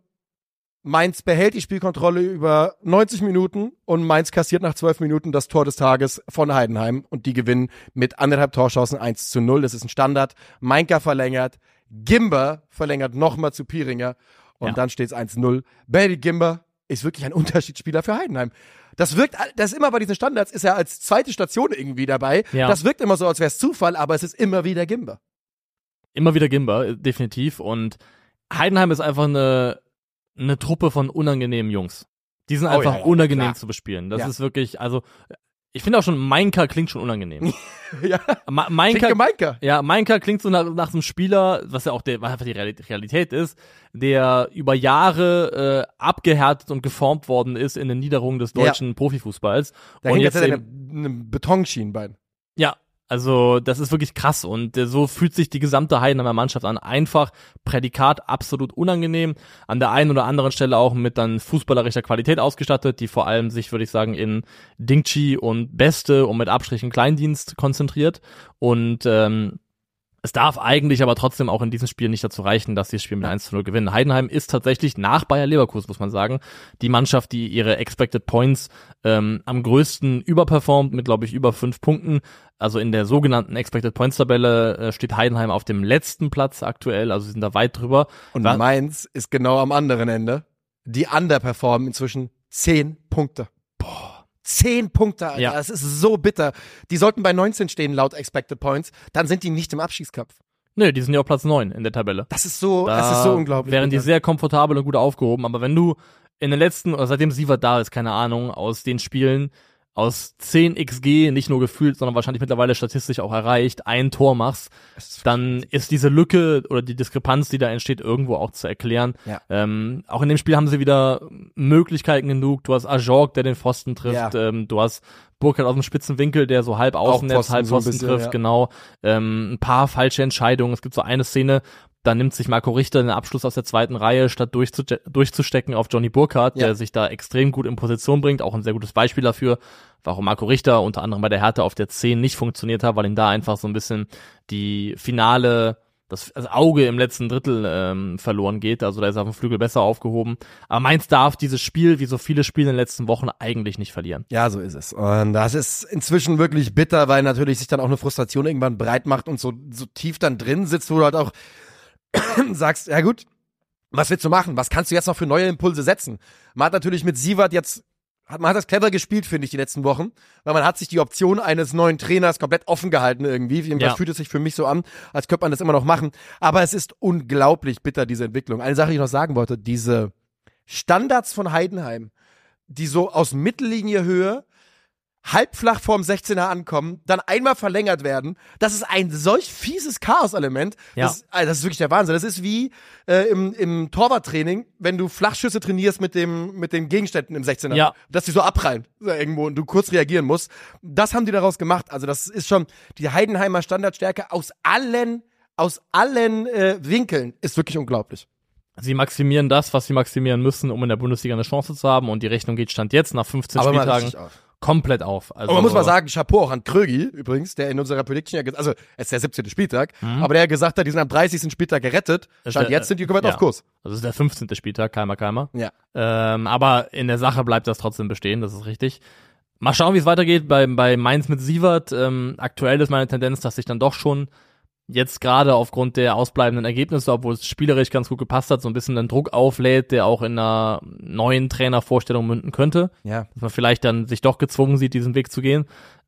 Mainz behält die Spielkontrolle über 90 Minuten und Mainz kassiert nach 12 Minuten das Tor des Tages von Heidenheim und die gewinnen mit anderthalb Torschancen 1 zu 0. Das ist ein Standard. Mainka verlängert, Gimber verlängert nochmal zu Piringer und Ja. dann steht es 1-0. Benedikt Gimber ist wirklich ein Unterschiedsspieler für Heidenheim. Das wirkt, das ist immer bei diesen Standards, ist er als zweite Station irgendwie dabei. Ja. Das wirkt immer so, als wäre es Zufall, aber es ist immer wieder Gimber. Immer wieder Gimba, definitiv. Und Heidenheim ist einfach eine, eine Truppe von unangenehmen Jungs. Die sind Oh, einfach ja, ja, unangenehm klar. zu bespielen. Das Ja. ist wirklich, also, ich finde auch schon, Mainka klingt schon unangenehm. [LAUGHS] ja, Ma klingt Mainka, Gemeinka. ja, Mainka klingt so nach, nach einem Spieler, was ja auch der, was einfach die Reali- Realität ist, der über Jahre äh, abgehärtet und geformt worden ist in den Niederungen des Ja. deutschen Profifußballs. Da und hängt jetzt jetzt eine, eine Betonschienbein. ja, also das ist wirklich krass und äh, so fühlt sich die gesamte Heidenheimer Mannschaft an. Einfach Prädikat absolut unangenehm. An der einen oder anderen Stelle auch mit dann fußballerischer Qualität ausgestattet, die vor allem sich, würde ich sagen, in Dingchi und Beste und mit Abstrichen Kleindienst konzentriert. Und ähm, es darf eigentlich aber trotzdem auch in diesem Spiel nicht dazu reichen, dass sie das Spiel mit 1 zu 0 gewinnen. Heidenheim ist tatsächlich nach Bayer Leverkusen, muss man sagen, die Mannschaft, die ihre Expected Points ähm, am größten überperformt, mit, glaube ich, über fünf Punkten. Also in der sogenannten Expected Points Tabelle äh, steht Heidenheim auf dem letzten Platz aktuell, also sie sind da weit drüber. Und Mainz ist genau am anderen Ende. Die underperformen inzwischen zehn Punkte. Zehn Punkte, Alter. Ja. Das ist so bitter. Die sollten bei 19 stehen, laut Expected Points. Dann sind die nicht im Abschiedskampf. Nö, die sind ja auf Platz neun in der Tabelle. Das ist so, Da das ist so unglaublich. Wären die sehr komfortabel und gut aufgehoben. Aber wenn du in den letzten, oder seitdem Sievert da ist, keine Ahnung, aus den Spielen aus 10 XG, nicht nur gefühlt, sondern wahrscheinlich mittlerweile statistisch auch erreicht, ein Tor machst, dann ist diese Lücke oder die Diskrepanz, die da entsteht, irgendwo auch zu erklären. Ja. Ähm, auch in dem Spiel haben sie wieder Möglichkeiten genug. Du hast Ajorg, der den Pfosten trifft. Ja. Ähm, du hast Burkhardt aus dem spitzen Winkel, der so halb Außennetz, Pfosten, halb so Pfosten bisschen, trifft, ja. genau. Ähm, ein paar falsche Entscheidungen. Es gibt so eine Szene, da nimmt sich Marco Richter den Abschluss aus der zweiten Reihe, statt durchzuje- durchzustecken auf Johnny Burkhardt, Ja. der sich da extrem gut in Position bringt. Auch ein sehr gutes Beispiel dafür, warum Marco Richter unter anderem bei der Härte auf der 10 nicht funktioniert hat, weil ihm da einfach so ein bisschen die finale das, das Auge im letzten Drittel ähm, verloren geht. Also da ist er auf dem Flügel besser aufgehoben. Aber Mainz darf dieses Spiel, wie so viele Spiele in den letzten Wochen, eigentlich nicht verlieren. Ja, so ist es. Und das ist inzwischen wirklich bitter, weil natürlich sich dann auch eine Frustration irgendwann breit macht und so, so tief dann drin sitzt, wo du halt auch [COUGHS] sagst, ja gut, was willst du machen? Was kannst du jetzt noch für neue Impulse setzen? Man hat natürlich mit Sievert jetzt, hat, man hat das clever gespielt, finde ich, die letzten Wochen, weil man hat sich die Option eines neuen Trainers komplett offen gehalten irgendwie. Jedenfalls Ja. fühlt es sich für mich so an, als könnte man das immer noch machen. Aber es ist unglaublich bitter, diese Entwicklung. Eine Sache, die ich noch sagen wollte, diese Standards von Heidenheim, die so aus Mittellinie-Höhe halbflach vorm 16er ankommen, dann einmal verlängert werden. Das ist ein solch fieses Chaos-Element. Ja. Das, also das ist wirklich der Wahnsinn. Das ist wie äh, im, im Torwarttraining, wenn du Flachschüsse trainierst mit dem mit den Gegenständen im 16er, Ja. dass die so abprallen irgendwo und du kurz reagieren musst. Das haben die daraus gemacht. Also das ist schon die Heidenheimer Standardstärke aus allen aus allen äh, Winkeln ist wirklich unglaublich. Sie maximieren das, was sie maximieren müssen, um in der Bundesliga eine Chance zu haben. Und die Rechnung geht Stand jetzt nach 15 Spieltagen auf. Komplett auf. Also, Und man muss mal sagen, Chapeau auch an Krögi übrigens, der in unserer Prediction ja, also es ist der 17. Spieltag, aber der gesagt hat, die sind am 30. Spieltag gerettet. Stand der- jetzt sind die komplett ja. auf Kurs. Also es ist der 15. Spieltag, Keimer, Keimer. Ja. Ähm, aber in der Sache bleibt das trotzdem bestehen, das ist richtig. Mal schauen, wie es weitergeht bei, bei Mainz mit Sievert. Ähm, aktuell ist meine Tendenz, dass sich dann doch schon jetzt gerade aufgrund der ausbleibenden Ergebnisse, obwohl es spielerisch ganz gut gepasst hat, so ein bisschen den Druck auflädt, der auch in einer neuen Trainervorstellung münden könnte. Ja. Dass man vielleicht dann sich doch gezwungen sieht, diesen Weg zu gehen.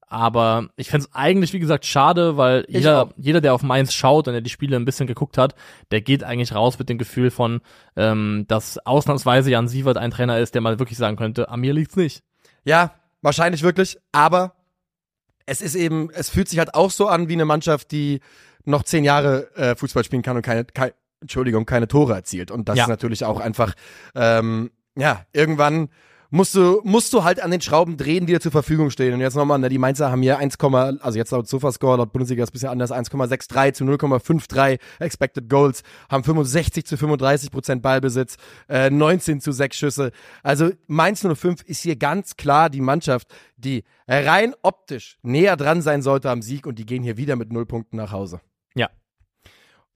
Aber ich fänd's eigentlich, wie gesagt, schade, weil Ich jeder, auch. jeder, der auf Mainz schaut und der die Spiele ein bisschen geguckt hat, der geht eigentlich raus mit dem Gefühl von, ähm, dass ausnahmsweise Jan Sievert ein Trainer ist, der mal wirklich sagen könnte, an mir liegt's nicht. Ja, wahrscheinlich wirklich, aber es ist eben, es fühlt sich halt auch so an wie eine Mannschaft, die noch zehn Jahre äh, Fußball spielen kann und keine, keine, Entschuldigung, keine Tore erzielt. Und das Ja. ist natürlich auch einfach, ähm, ja, irgendwann musst du, musst du halt an den Schrauben drehen, die dir zur Verfügung stehen. Und jetzt nochmal, ne, die Mainzer haben hier 1, also jetzt laut Sofascore, laut Bundesliga ist ein bisschen anders, 1,63 zu 0,53 Expected Goals, haben 65 zu 35 Prozent Ballbesitz, äh, 19 zu 6 Schüsse. Also Mainz 05 ist hier ganz klar die Mannschaft, die rein optisch näher dran sein sollte am Sieg und die gehen hier wieder mit null Punkten nach Hause. Ja.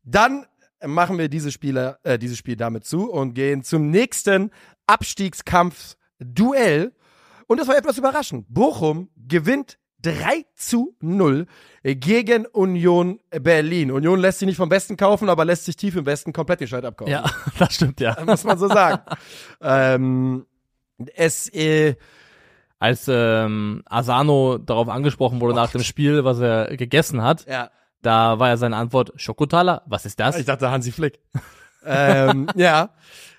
Dann machen wir diese Spiele, äh, dieses Spiel damit zu und gehen zum nächsten Abstiegskampf-Duell. Und das war etwas überraschend. Bochum gewinnt 3 zu 0 gegen Union Berlin. Union lässt sich nicht vom Besten kaufen, aber lässt sich tief im Westen komplett die Scheibe abkaufen. Ja, [LAUGHS] das stimmt, ja. Muss man so sagen. [LAUGHS] ähm, es, äh, Als ähm, Asano darauf angesprochen wurde nach dem Spiel, was er gegessen hat, ja. Da war ja seine Antwort, Schokotala, was ist das? Ich dachte Hansi Flick. [LAUGHS] ähm, ja.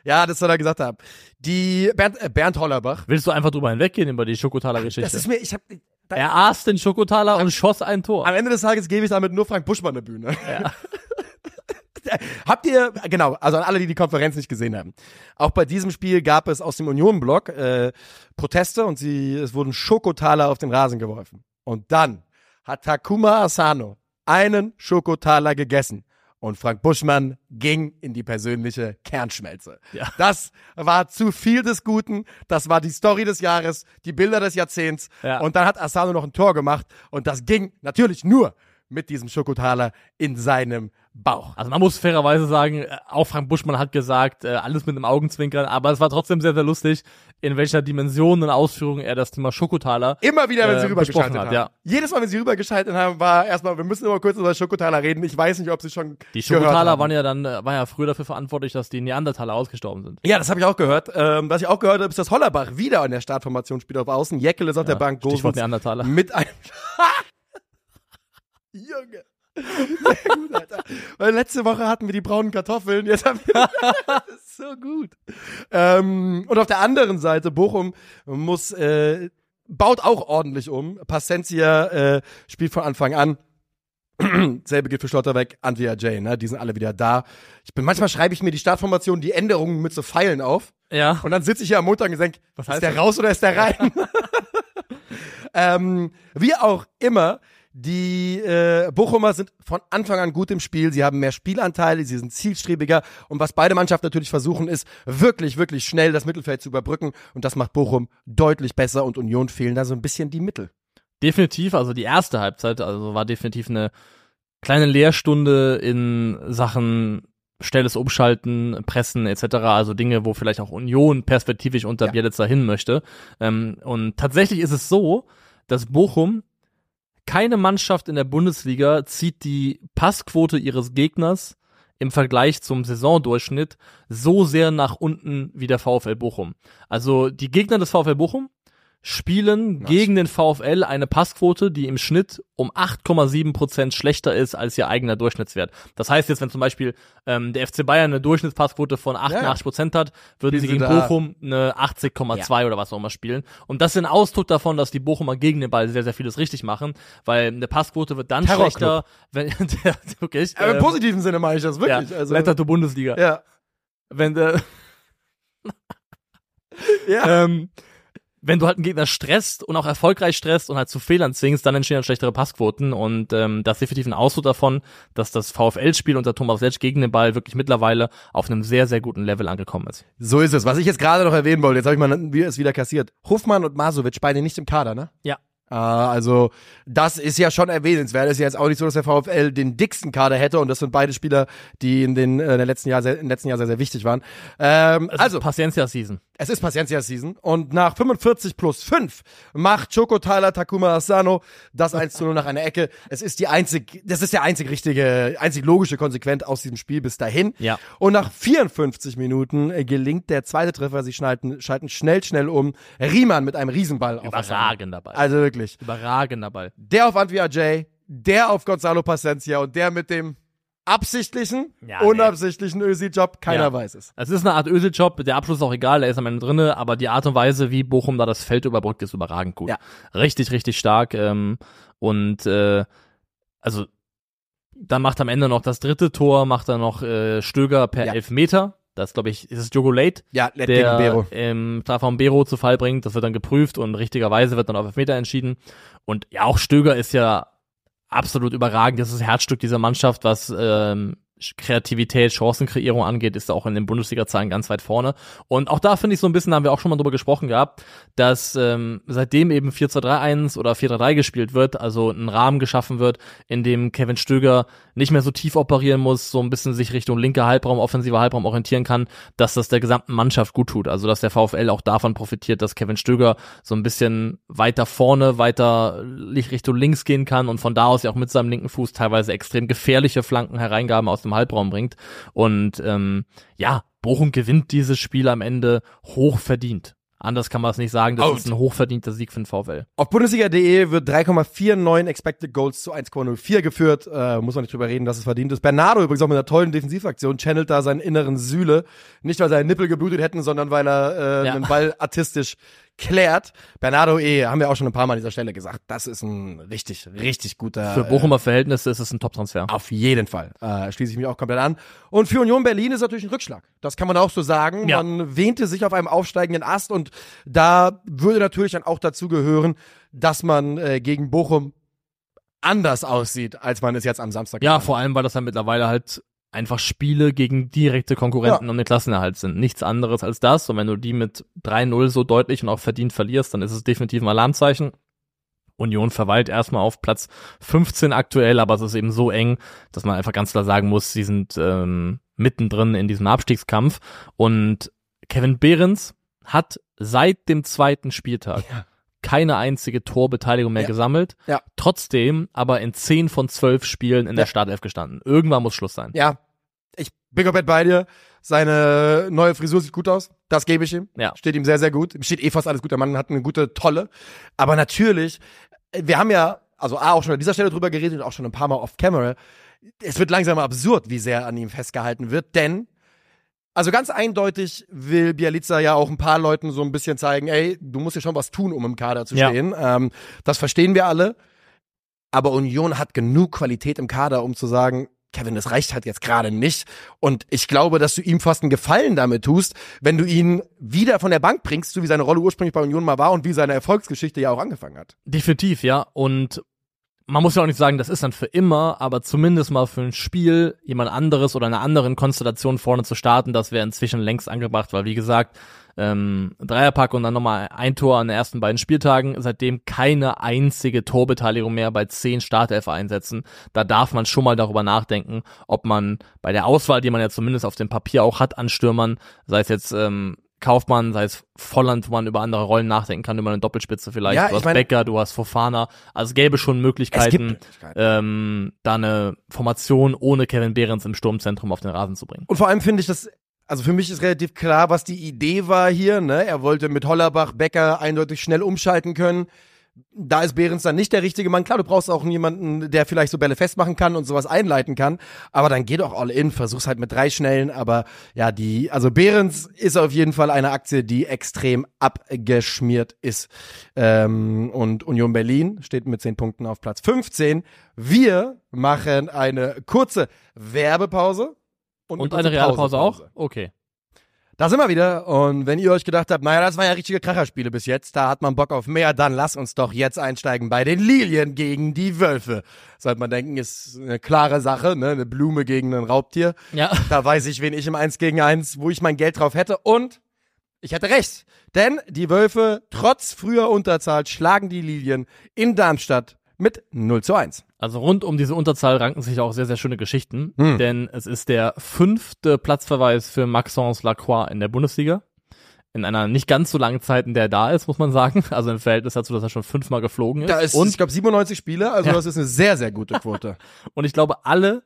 Ja, das soll er gesagt haben. Die Bernd, äh, Bernd Hollerbach. Willst du einfach drüber hinweggehen über die Das Schokotala-Geschichte? ist mir, ich hab, da, Er aß den Schokotala und schoss ein Tor. am Ende des Tages gebe ich damit nur Frank Buschmann eine Bühne. [LAUGHS] Habt ihr, genau, also an alle, die die Konferenz nicht gesehen haben. Auch bei diesem Spiel gab es aus dem Union-Block äh, Proteste und sie, es wurden Schokotaler auf den Rasen geworfen. Und dann hat Takuma Asano einen Schokotaler gegessen. Und Frank Buschmann ging in die persönliche Kernschmelze. Ja. Das war zu viel des Guten. Das war die Story des Jahres, die Bilder des Jahrzehnts. Ja. Und dann hat Asano noch ein Tor gemacht. Und das ging natürlich nur mit diesem Schokotaler in seinem Bauch. Also man muss fairerweise sagen, äh, auch Frank Buschmann hat gesagt, äh, alles mit einem Augenzwinkern, aber es war trotzdem sehr, sehr lustig, in welcher Dimension und Ausführung er das Thema Schokotaler Immer wieder, wenn äh, sie rübergeschaltet besprochen haben. hat, ja. Jedes Mal, wenn sie rübergeschaltet haben, war erstmal, wir müssen immer kurz über Schokotaler reden. Ich weiß nicht, ob sie schon Die Schokotaler waren ja dann, äh, war ja früher dafür verantwortlich, dass die Neandertaler ausgestorben sind. Ja, das habe ich auch gehört. Ähm, was ich auch gehört habe, ist, dass Hollerbach wieder in der Startformation spielt auf Außen. Jeckel ist auf der Bank. Stichwort Neandertaler. mit einem... [LAUGHS] Junge. [LAUGHS] Sehr gut, Alter. Weil letzte Woche hatten wir die braunen Kartoffeln, jetzt haben wir... [LAUGHS] das ist so gut. Ähm, und auf der anderen Seite, Bochum muss... Äh, baut auch ordentlich um. Pacencia äh, spielt von Anfang an. [CLEARS THROAT] Selbe gilt für Schlotterbeck, Andrea Jay, ne? Die sind alle wieder da. Ich bin, manchmal schreibe ich mir die Startformation, die Änderungen mit so Pfeilen auf. Ja. Und dann sitze ich hier am Montag und denke, Was ist heißt der das? raus oder ist der rein? [LAUGHS] ähm, wie auch immer, die äh, Bochumer sind von Anfang an gut im Spiel. Sie haben mehr Spielanteile, sie sind zielstrebiger. Und was beide Mannschaften natürlich versuchen, ist wirklich, wirklich schnell das Mittelfeld zu überbrücken. Und das macht Bochum deutlich besser. Und Union fehlen da so ein bisschen die Mittel. Definitiv, also die erste Halbzeit, also war definitiv eine kleine Lehrstunde in Sachen schnelles Umschalten, Pressen etc., also Dinge, wo vielleicht auch Union perspektivisch unter Ja. Bielitzer hin möchte. Ähm, und tatsächlich ist es so, dass Bochum keine Mannschaft in der Bundesliga zieht die Passquote ihres Gegners im Vergleich zum Saisondurchschnitt so sehr nach unten wie der VfL Bochum. Also die Gegner des VfL Bochum spielen Nice. gegen den VfL eine Passquote, die im Schnitt um 8,7 Prozent schlechter ist als ihr eigener Durchschnittswert. Das heißt jetzt, wenn zum Beispiel ähm, der FC Bayern eine Durchschnittspassquote von 88 Prozent hat, würden sie gegen da- Bochum eine 80,2 oder was auch immer spielen. Und das ist ein Ausdruck davon, dass die Bochumer gegen den Ball sehr, sehr vieles richtig machen, weil eine Passquote wird dann schlechter, wenn [LAUGHS] der, wirklich, Aber im ähm, positiven Sinne meine ich das wirklich. ja, also, Letter to Bundesliga. ja. Wenn der, [LAUGHS] Ja. [LAUGHS] ähm, wenn du halt einen Gegner stresst und auch erfolgreich stresst und halt zu Fehlern zwingst, dann entstehen halt schlechtere Passquoten und ähm, das ist definitiv ein Ausdruck davon, dass das VfL-Spiel unter Thomas Letsch gegen den Ball wirklich mittlerweile auf einem sehr, sehr guten Level angekommen ist. So ist es. Was ich jetzt gerade noch erwähnen wollte, jetzt habe ich mal wie es wieder kassiert. Hofmann und Masovic beide nicht im Kader, ne? Ja. Äh, also das ist ja schon erwähnenswert. Es ist ja jetzt auch nicht so, dass der VfL den dicksten Kader hätte und das sind beide Spieler, die in den, äh, in den letzten Jahr sehr, im letzten Jahr sehr, sehr wichtig waren. Ähm, also ist Paciencia-Season. Es ist Paciencia-Season und nach 45 plus 5 macht Choco Tyler Takuma Asano das 1 zu 0 nach einer Ecke. Es ist die einzig, das ist der einzig richtige, einzig logische Konsequent aus diesem Spiel bis dahin. Ja. Und nach 54 Minuten äh, gelingt der zweite Treffer. Sie schalten, schalten schnell, schnell um. Riemann mit einem Riesenball auf. Überragender Ball. Also wirklich. Überragender Ball. Der auf Antwia J, der auf Gonzalo Paciencia und der mit dem absichtlichen, Ja, nee. unabsichtlichen Ösi-Job. Keiner Ja. weiß es. Es ist eine Art Öseljob, der Abschluss ist auch egal, er ist am Ende drinne, aber die Art und Weise, wie Bochum da das Feld überbrückt, ist überragend gut. Ja. Richtig, richtig stark. Ähm, und äh, also dann macht am Ende noch das dritte Tor, macht er noch äh, Stöger per Ja. Elfmeter. Das glaube ich, ist es Jogo Late, Ja, der Bero. im Strafraum Bero zu Fall bringt. Das wird dann geprüft und richtigerweise wird dann auf Elfmeter entschieden. Und ja, auch Stöger ist ja absolut überragend. Das ist das Herzstück dieser Mannschaft, was ähm, Kreativität, Chancenkreierung angeht, ist er auch in den Bundesliga-Zahlen ganz weit vorne. Und auch da finde ich so ein bisschen, da haben wir auch schon mal drüber gesprochen gehabt, dass ähm, seitdem eben 4-2-3-1 oder 4-3-3 gespielt wird, also ein Rahmen geschaffen wird, in dem Kevin Stöger nicht mehr so tief operieren muss, so ein bisschen sich Richtung linker Halbraum, offensiver Halbraum orientieren kann, dass das der gesamten Mannschaft gut tut. Also dass der VfL auch davon profitiert, dass Kevin Stöger so ein bisschen weiter vorne, weiter Richtung links gehen kann und von da aus ja auch mit seinem linken Fuß teilweise extrem gefährliche Flankenhereingaben aus dem Halbraum bringt. Und ähm, ja, Bochum gewinnt dieses Spiel am Ende hoch verdient. Anders kann man es nicht sagen, das Out. ist ein hochverdienter Sieg für den VfL. Auf Bundesliga.de wird 3,49 Expected Goals zu 1,04 geführt. Äh, muss man nicht drüber reden, dass es verdient ist. Bernardo übrigens auch mit einer tollen Defensivaktion channelt da seinen inneren Sühle. Nicht, weil seine Nippel geblutet hätten, sondern weil er äh, Ja. einen Ball artistisch klärt. Bernardo eh, haben wir auch schon ein paar Mal an dieser Stelle gesagt, das ist ein richtig, richtig guter. Für Bochumer Verhältnisse ist es ein Top-Transfer. Auf jeden Fall. Äh, schließe ich mich auch komplett an. Und für Union Berlin ist natürlich ein Rückschlag. Das kann man auch so sagen. Ja. Man wähnte sich auf einem aufsteigenden Ast und da würde natürlich dann auch dazu gehören, dass man äh, gegen Bochum anders aussieht, als man es jetzt am Samstag Ja, vor allem, weil das dann mittlerweile halt einfach Spiele gegen direkte Konkurrenten um den Klassenerhalt sind. Nichts anderes als das. Und wenn du die mit 3-0 so deutlich und auch verdient verlierst, dann ist es definitiv ein Alarmzeichen. Union verweilt erstmal auf Platz 15 aktuell, aber es ist eben so eng, dass man einfach ganz klar sagen muss, sie sind ähm, mittendrin in diesem Abstiegskampf. Und Kevin Behrens hat seit dem zweiten Spieltag Ja. Keine einzige Torbeteiligung mehr Ja. gesammelt. Ja. Trotzdem aber in 10 von 12 Spielen in Ja. der Startelf gestanden. Irgendwann muss Schluss sein. Ja, ich bin komplett bei dir. Seine neue Frisur sieht gut aus. Das gebe ich ihm. Ja. Steht ihm sehr, sehr gut. Steht eh fast alles gut. Der Mann hat eine gute Tolle. Aber natürlich, wir haben ja, also A, auch schon an dieser Stelle drüber geredet und auch schon ein paar Mal off-camera. Es wird langsam absurd, wie sehr an ihm festgehalten wird, denn also ganz eindeutig will Bialica ja auch ein paar Leuten so ein bisschen zeigen, ey, du musst ja schon was tun, um im Kader zu Ja. stehen. Ähm, das verstehen wir alle. Aber Union hat genug Qualität im Kader, um zu sagen, Kevin, das reicht halt jetzt gerade nicht. Und ich glaube, dass du ihm fast einen Gefallen damit tust, wenn du ihn wieder von der Bank bringst, so wie seine Rolle ursprünglich bei Union mal war und wie seine Erfolgsgeschichte ja auch angefangen hat. Definitiv, ja. Und man muss ja auch nicht sagen, das ist dann für immer, aber zumindest mal für ein Spiel jemand anderes oder einer anderen Konstellation vorne zu starten, das wäre inzwischen längst angebracht, weil wie gesagt, ähm, Dreierpack und dann nochmal ein Tor an den ersten beiden Spieltagen, seitdem keine einzige Torbeteiligung mehr bei zehn Startelfer-Einsätzen. Da darf man schon mal darüber nachdenken, ob man bei der Auswahl, die man ja zumindest auf dem Papier auch hat an Stürmern, sei es jetzt ähm, Kaufmann, sei es Volland, wo man über andere Rollen nachdenken kann, über eine Doppelspitze vielleicht. Ja, du hast mein- Becker, du hast Fofana. Also es gäbe schon Möglichkeiten, Möglichkeiten. ähm, da eine Formation ohne Kevin Behrens im Sturmzentrum auf den Rasen zu bringen. Und vor allem finde ich das, also für mich ist relativ klar, was die Idee war hier. Ne? Er wollte mit Hollerbach, Becker eindeutig schnell umschalten können. Da ist Behrens dann nicht der richtige Mann. Klar, du brauchst auch jemanden, der vielleicht so Bälle festmachen kann und sowas einleiten kann. Aber dann geh doch all in, versuch's halt mit drei Schnellen. Aber ja, die, also Behrens ist auf jeden Fall eine Aktie, die extrem abgeschmiert ist. Ähm, und Union Berlin steht mit zehn Punkten auf Platz 15. Wir machen eine kurze Werbepause. Und kurze eine reale Pause auch? Okay. Da sind wir wieder. Und wenn ihr euch gedacht habt, naja, das waren ja richtige Kracherspiele bis jetzt, da hat man Bock auf mehr, dann lasst uns doch jetzt einsteigen bei den Lilien gegen die Wölfe. Sollte man denken, ist eine klare Sache, ne? Eine Blume gegen ein Raubtier. Ja. Da weiß ich, wen ich im 1 gegen 1, wo ich mein Geld drauf hätte. Und ich hatte recht. Denn die Wölfe, trotz früher Unterzahl, schlagen die Lilien in Darmstadt mit 0 zu 1. Also rund um diese Unterzahl ranken sich auch sehr, sehr schöne Geschichten, Hm. denn es ist der fünfte Platzverweis für Maxence Lacroix in der Bundesliga. In einer nicht ganz so langen Zeit, in der er da ist, muss man sagen. Also im Verhältnis dazu, dass er schon fünfmal geflogen ist. Da ist, und, ich glaube, 97 Spiele, also Ja. das ist eine sehr, sehr gute [LAUGHS] Quote. und ich glaube, alle,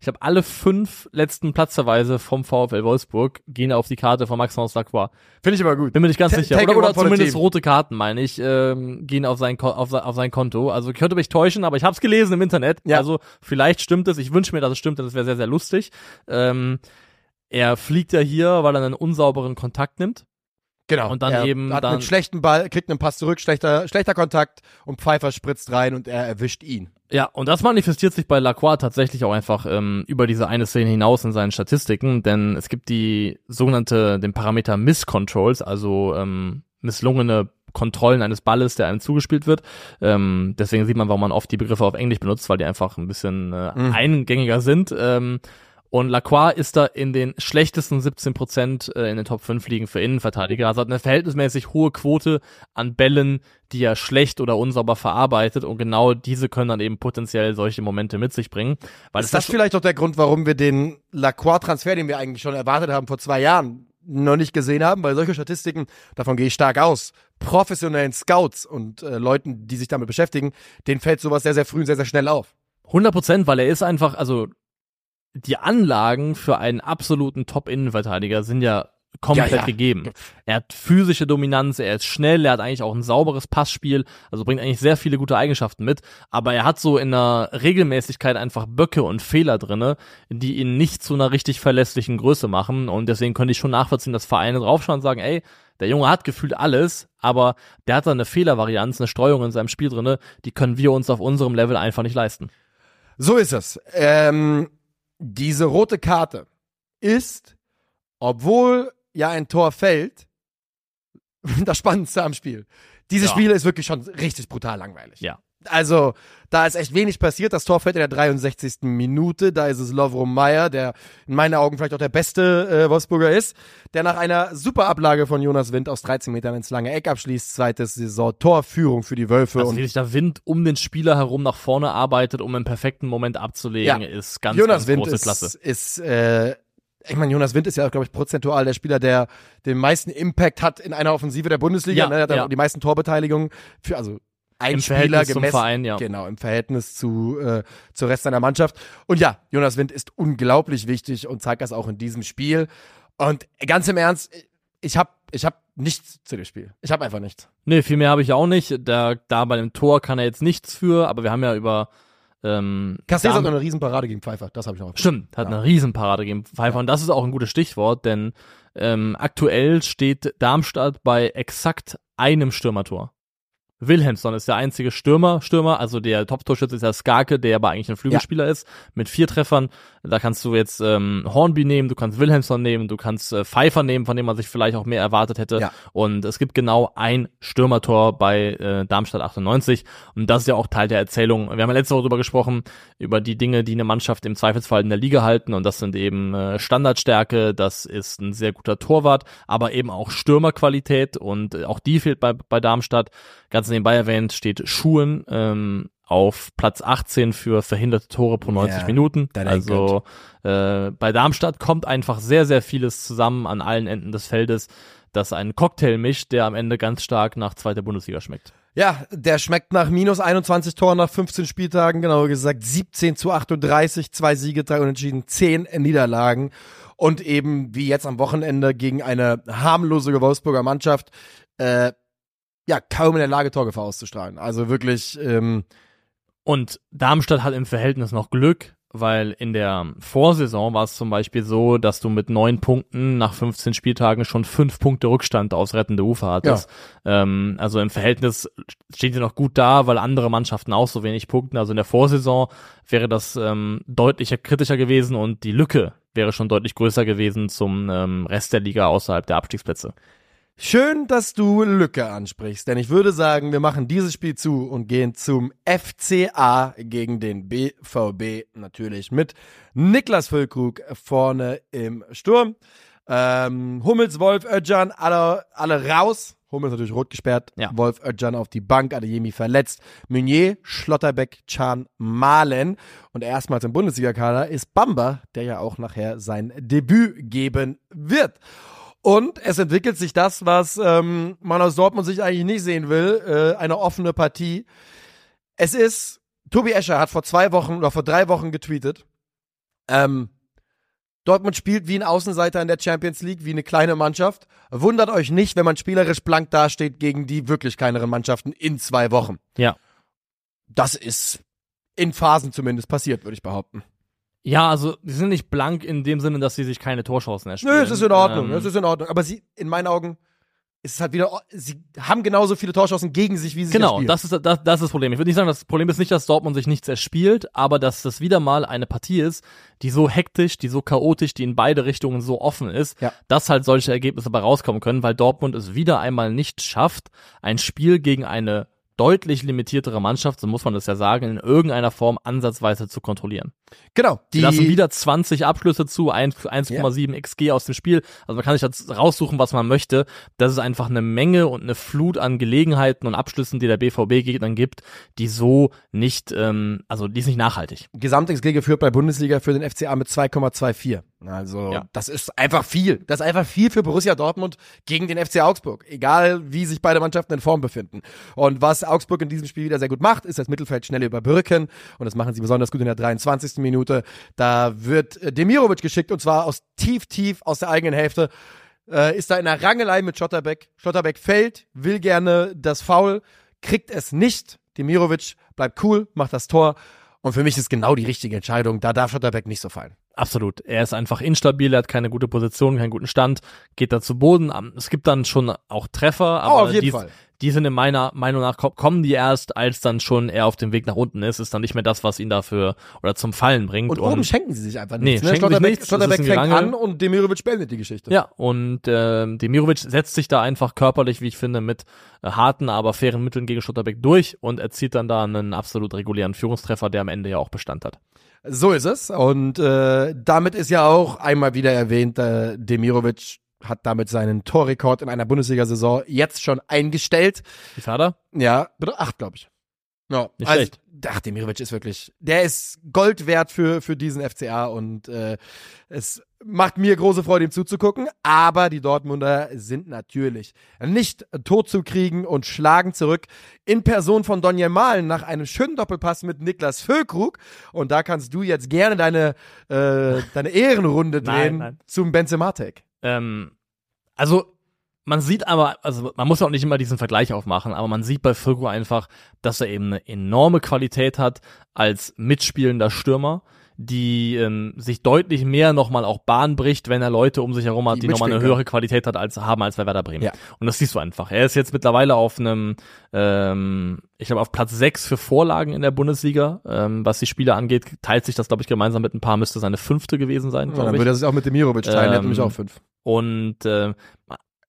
ich habe alle fünf letzten Platzverweise vom VfL Wolfsburg gehen auf die Karte von Maxence Lacroix. Finde ich aber gut. Bin mir nicht ganz Ta- sicher. Oder, oder zumindest team. rote Karten, meine ich, ähm, gehen auf sein, auf, sein- auf sein Konto. Also ich könnte mich täuschen, aber ich habe es gelesen im Internet. Ja. Also vielleicht stimmt es. Ich wünsche mir, dass es stimmt, denn das wäre sehr, sehr lustig. Ähm, er fliegt ja hier, weil er einen unsauberen Kontakt nimmt. Genau. Und dann er eben hat dann- einen schlechten Ball, kriegt einen Pass zurück, schlechter, schlechter Kontakt und Pfeiffer spritzt rein und er erwischt ihn. Ja, und das manifestiert sich bei Lacroix tatsächlich auch einfach ähm, über diese eine Szene hinaus in seinen Statistiken, denn es gibt die sogenannte, den Parameter Misscontrols, also ähm, misslungene Kontrollen eines Balles, der einem zugespielt wird. Ähm, deswegen sieht man, warum man oft die Begriffe auf Englisch benutzt, weil die einfach ein bisschen äh, Mhm. eingängiger sind. Ähm, und Lacroix ist da in den schlechtesten 17 Prozent äh, in den Top 5 liegen für Innenverteidiger. Also hat eine verhältnismäßig hohe Quote an Bällen, die er schlecht oder unsauber verarbeitet. Und genau diese können dann eben potenziell solche Momente mit sich bringen. Weil ist das vielleicht auch der Grund, warum wir den Lacroix-Transfer, den wir eigentlich schon erwartet haben vor zwei Jahren, noch nicht gesehen haben? Weil solche Statistiken, davon gehe ich stark aus, professionellen Scouts und äh, Leuten, die sich damit beschäftigen, denen fällt sowas sehr, sehr früh und sehr, sehr schnell auf. 100 Prozent, weil er ist einfach, also die Anlagen für einen absoluten Top-Innenverteidiger sind ja komplett Ja, ja. gegeben. Er hat physische Dominanz, er ist schnell, er hat eigentlich auch ein sauberes Passspiel, also bringt eigentlich sehr viele gute Eigenschaften mit, aber er hat so in einer Regelmäßigkeit einfach Böcke und Fehler drinne, die ihn nicht zu einer richtig verlässlichen Größe machen und deswegen könnte ich schon nachvollziehen, dass Vereine draufschauen und sagen, ey, der Junge hat gefühlt alles, aber der hat da eine Fehlervarianz, eine Streuung in seinem Spiel drinne, die können wir uns auf unserem Level einfach nicht leisten. So ist es. Ähm, diese rote Karte ist, obwohl ja ein Tor fällt, [LAUGHS] das Spannendste am Spiel. Dieses Ja. Spiel ist wirklich schon richtig brutal langweilig. Ja. Also, da ist echt wenig passiert. Das Tor fällt in der 63. Minute. Da ist es Lovro Meyer, der in meinen Augen vielleicht auch der beste äh, Wolfsburger ist, der nach einer super Ablage von Jonas Wind aus 13 Metern ins lange Eck abschließt. Zweites Saison Torführung für die Wölfe. Also und wie sich der Wind um den Spieler herum nach vorne arbeitet, um im perfekten Moment abzulegen, Ja. ist ganz, Jonas ganz Wind große ist, Klasse. ist äh, ich meine, Jonas Wind ist ja, glaube ich, prozentual der Spieler, der den meisten Impact hat in einer Offensive der Bundesliga. Ja, ne? Er hat ja. die meisten Torbeteiligungen für, also ein Im Spieler gemessen. Verein, ja. Genau, im Verhältnis zu äh, zur Rest seiner Mannschaft. Und ja, Jonas Wind ist unglaublich wichtig und zeigt das auch in diesem Spiel. Und ganz im Ernst, ich habe ich hab nichts zu dem Spiel. Ich habe einfach nichts. Nee, viel mehr habe ich auch nicht. Da, da bei dem Tor kann er jetzt nichts für, aber wir haben ja über ähm, Castells hat noch eine Riesenparade gegen Pfeiffer. Das habe ich auch. Stimmt, hat Ja. eine Riesenparade gegen Pfeiffer und das ist auch ein gutes Stichwort, denn ähm, aktuell steht Darmstadt bei exakt einem Stürmertor. Wilhelmsson ist der einzige Stürmer, Stürmer, also der Top-Torschütze ist ja Skarke, der aber eigentlich ein Flügelspieler ist, mit vier Treffern. Da kannst du jetzt ähm, Hornby nehmen, du kannst Wilhelmsson nehmen, du kannst äh, Pfeiffer nehmen, von dem man sich vielleicht auch mehr erwartet hätte. Ja. Und es gibt genau ein Stürmertor bei äh, Darmstadt 98. Und das ist ja auch Teil der Erzählung. Wir haben ja letzte Woche darüber gesprochen, über die Dinge, die eine Mannschaft im Zweifelsfall in der Liga halten. Und das sind eben äh, Standardstärke, das ist ein sehr guter Torwart, aber eben auch Stürmerqualität. Und äh, auch die fehlt bei, bei Darmstadt. Ganz nebenbei erwähnt steht Schuhen ähm, auf Platz 18 für verhinderte Tore pro 90 Ja, Minuten. Also äh, bei Darmstadt kommt einfach sehr, sehr vieles zusammen an allen Enden des Feldes, das einen Cocktail mischt, der am Ende ganz stark nach zweiter Bundesliga schmeckt. Ja, der schmeckt nach minus 21 Toren nach 15 Spieltagen, genau gesagt 17 zu 38, zwei Siege, drei Unentschieden, zehn Niederlagen und eben wie jetzt am Wochenende gegen eine harmlose Wolfsburger Mannschaft, äh, ja, kaum in der Lage, Torgefahr auszustrahlen. Also wirklich, ähm, Und Darmstadt hat im Verhältnis noch Glück, weil in der Vorsaison war es zum Beispiel so, dass du mit neun Punkten nach 15 Spieltagen schon fünf Punkte Rückstand aufs rettende Ufer hattest. Ähm, also im Verhältnis steht ihr noch gut da, weil andere Mannschaften auch so wenig punkten. Also in der Vorsaison wäre das ähm, deutlicher kritischer gewesen und die Lücke wäre schon deutlich größer gewesen zum ähm, Rest der Liga außerhalb der Abstiegsplätze. Schön, dass du Lücke ansprichst, denn ich würde sagen, wir machen dieses Spiel zu und gehen zum FCA gegen den BVB natürlich mit Niklas Füllkrug vorne im Sturm. Ähm, Hummels, Wolf, Özcan, alle, alle raus. Hummels natürlich rot gesperrt. Ja. Wolf, Özcan auf die Bank, Adeyemi verletzt. Meunier, Schlotterbeck, Can, Malen. Und erstmals im Bundesliga-Kader ist Bamba, der ja auch nachher sein Debüt geben wird. Und es entwickelt sich das, was ähm, man aus Dortmund sich eigentlich nicht sehen will, äh, eine offene Partie. Es ist, Tobi Escher hat vor zwei Wochen oder vor drei Wochen getweetet, ähm, Dortmund spielt wie ein Außenseiter in der Champions League, wie eine kleine Mannschaft. Wundert euch nicht, wenn man spielerisch blank dasteht gegen die wirklich kleineren Mannschaften in zwei Wochen. Ja. Das ist in Phasen zumindest passiert, würde ich behaupten. Ja, also die sind nicht blank in dem Sinne, dass sie sich keine Torchancen erspielen. Nö, es ist in Ordnung, Ähm, es ist in Ordnung. Aber sie, in meinen Augen, ist es halt wieder, sie haben genauso viele Torchancen gegen sich, wie sie Genau, spielen. das ist, das, das ist das Problem. Ich würde nicht sagen, das Problem ist nicht, dass Dortmund sich nichts erspielt, aber dass das wieder mal eine Partie ist, die so hektisch, die so chaotisch, die in beide Richtungen so offen ist, Ja. dass halt solche Ergebnisse dabei rauskommen können, weil Dortmund es wieder einmal nicht schafft, ein Spiel gegen eine deutlich limitiertere Mannschaft, so muss man das ja sagen, in irgendeiner Form ansatzweise zu kontrollieren. genau. Die lassen wieder 20 Abschlüsse zu, 1 1,7 XG aus dem Spiel. Also man kann sich das raussuchen, was man möchte. Das ist einfach eine Menge und eine Flut an Gelegenheiten und Abschlüssen, die der BVB dann gibt, die so nicht, ähm, also die ist nicht nachhaltig. Gesamt-XG geführt bei Bundesliga für den FCA mit 2,24. Also, Ja. das ist einfach viel. Das ist einfach viel für Borussia Dortmund gegen den FC Augsburg. Egal, wie sich beide Mannschaften in Form befinden. Und was Augsburg in diesem Spiel wieder sehr gut macht, ist das Mittelfeld schnell überbrücken. Und das machen sie besonders gut in der 23. Minute. Da wird äh, Demirovic geschickt und zwar aus tief, tief aus der eigenen Hälfte. Äh, ist da in einer Rangelei mit Schotterbeck. Schotterbeck fällt, will gerne das Foul, kriegt es nicht. Demirovic bleibt cool, macht das Tor. Und für mich ist genau die richtige Entscheidung. Da darf Schotterbeck nicht so fallen. Absolut. Er ist einfach instabil, er hat keine gute Position, keinen guten Stand, geht da zu Boden. Am- Es gibt dann schon auch Treffer, aber auf jeden die, Fall. Die sind in meiner Meinung nach, ko- kommen die erst, als dann schon er auf dem Weg nach unten ist, ist dann nicht mehr das, was ihn dafür oder zum Fallen bringt. Und, oben schenken sie sich einfach Nee, nichts. ne? schenken sich Schlotterbeck, nichts. Schlotterbeck fängt an und Demirovic beendet die Geschichte. Ja, und ähm, Demirovic setzt sich da einfach körperlich, wie ich finde, mit äh, harten, aber fairen Mitteln gegen Schotterbeck durch und erzielt dann da einen absolut regulären Führungstreffer, der am Ende ja auch Bestand hat. So ist es. Und äh, damit ist ja auch einmal wieder erwähnt, äh, Demirovic hat damit seinen Torrekord in einer Bundesliga-Saison jetzt schon eingestellt. Wie Vater? Ja, bitte acht, glaube ich. Ja, Nicht also, schlecht. Ach, Demirovic ist wirklich, der ist Gold wert für, für diesen FCA und äh, es macht mir große Freude, ihm zuzugucken. Aber die Dortmunder sind natürlich nicht tot zu kriegen und schlagen zurück in Person von Donny Malen nach einem schönen Doppelpass mit Niklas Füllkrug. Und da kannst du jetzt gerne deine, äh, deine Ehrenrunde [LAUGHS] Nein, drehen nein. zum Benzematek. Ähm, also man sieht aber, also man muss auch nicht immer diesen Vergleich aufmachen, aber man sieht bei Firko einfach, dass er eben eine enorme Qualität hat als mitspielender Stürmer, die ähm, sich deutlich mehr nochmal auch Bahn bricht, wenn er Leute um sich herum hat, Die die, nochmal eine höhere Qualität hat als haben als bei Werder Bremen. Ja. Und das siehst du einfach. Er ist jetzt mittlerweile auf einem, ähm, ich glaube auf Platz sechs für Vorlagen in der Bundesliga, ähm, was die Spiele angeht, teilt sich das glaube ich gemeinsam mit ein paar, müsste seine fünfte gewesen sein. Ja, dann ich. würde er sich auch mit Demirovic teilen, der hat Ähm, nämlich auch fünf. Und äh,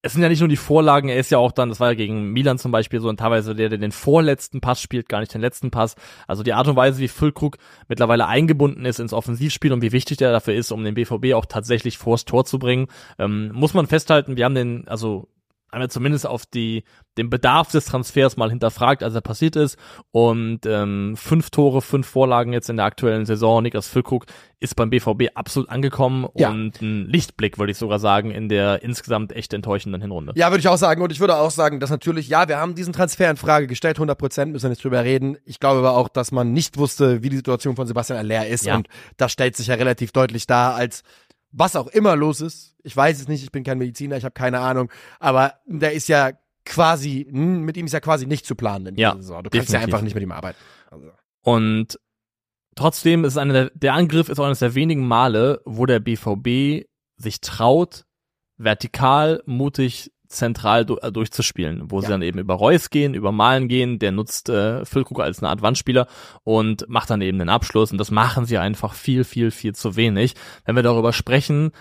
es sind ja nicht nur die Vorlagen, er ist ja auch dann, das war ja gegen Milan zum Beispiel so, und teilweise der, der den vorletzten Pass spielt, gar nicht den letzten Pass. Also die Art und Weise, wie Füllkrug mittlerweile eingebunden ist ins Offensivspiel und wie wichtig der dafür ist, um den BVB auch tatsächlich vors Tor zu bringen, ähm, muss man festhalten, wir haben den, also wir zumindest auf die, den Bedarf des Transfers mal hinterfragt, als er passiert ist. Und ähm, fünf Tore, fünf Vorlagen jetzt in der aktuellen Saison. Niklas Füllkrug ist beim BVB absolut angekommen Ja. und ein Lichtblick, würde ich sogar sagen, in der insgesamt echt enttäuschenden Hinrunde. Ja, würde ich auch sagen. Und ich würde auch sagen, dass natürlich, ja, wir haben diesen Transfer in Frage gestellt, 100 Prozent, müssen wir nicht drüber reden. Ich glaube aber auch, dass man nicht wusste, wie die Situation von Sebastian Aller ist. Ja. Und das stellt sich ja relativ deutlich dar, als was auch immer los ist. Ich weiß es nicht, ich bin kein Mediziner, ich habe keine Ahnung. Aber der ist ja quasi, hm, mit ihm ist ja quasi nicht zu planen Ja, Saison. Du kannst ja definitiv. einfach nicht mit ihm arbeiten. Also. Und trotzdem ist eine der, der Angriff ist auch eines der wenigen Male, wo der BVB sich traut, vertikal mutig zentral du äh, durchzuspielen, wo Ja. sie dann eben über Reus gehen, über Malen gehen, der nutzt äh, Füllkrug als eine Art Wandspieler und macht dann eben den Abschluss und das machen sie einfach viel, viel, viel zu wenig. Wenn wir darüber sprechen,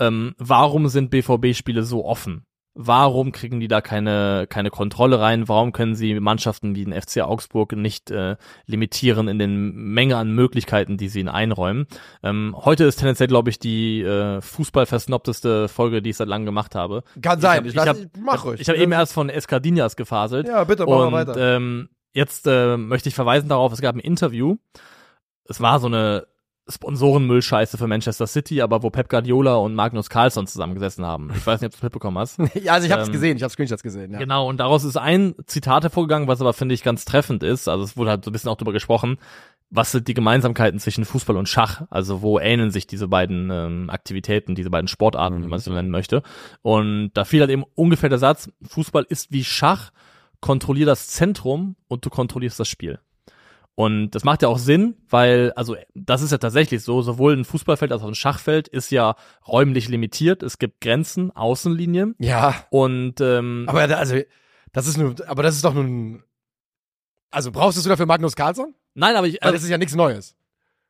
ähm, warum sind BVB-Spiele so offen? Warum kriegen die da keine, keine Kontrolle rein? Warum können sie Mannschaften wie den FC Augsburg nicht äh, limitieren in den Menge an Möglichkeiten, die sie ihnen einräumen? Ähm, heute ist tendenziell, glaube ich, die äh, fußballversnobteste Folge, die ich seit langem gemacht habe. Kann sein. hab- Ich, ich hab- ich, mach ruhig. Ich habe eben erst von Escadinias gefaselt. ja, bitte, mach und mal weiter. ähm, jetzt äh, möchte ich verweisen darauf, es gab ein Interview. Es war so eine Sponsorenmüllscheiße für Manchester City, aber wo Pep Guardiola und Magnus Carlsson zusammengesessen haben. Ich weiß nicht, ob du es mitbekommen hast. [LAUGHS] ja, also ich hab's ähm, gesehen, ich habe Screenshots gesehen. Ja. Genau, und daraus ist ein Zitat hervorgegangen, was aber, finde ich, ganz treffend ist. Also es wurde halt so ein bisschen auch drüber gesprochen. Was sind die Gemeinsamkeiten zwischen Fußball und Schach? Also wo ähneln sich diese beiden ähm, Aktivitäten, diese beiden Sportarten, wie man es so nennen möchte? Und da fiel halt eben ungefähr der Satz, Fußball ist wie Schach, kontrollier das Zentrum und du kontrollierst das Spiel. Und das macht ja auch Sinn, weil, also das ist ja tatsächlich so, sowohl ein Fußballfeld als auch ein Schachfeld ist ja räumlich limitiert. Es gibt Grenzen, Außenlinien ja, und ähm, aber da, also das ist nur, aber das ist doch nun, also brauchst du es sogar für Magnus Carlsson? nein, aber ich, also, das ist ja nichts Neues,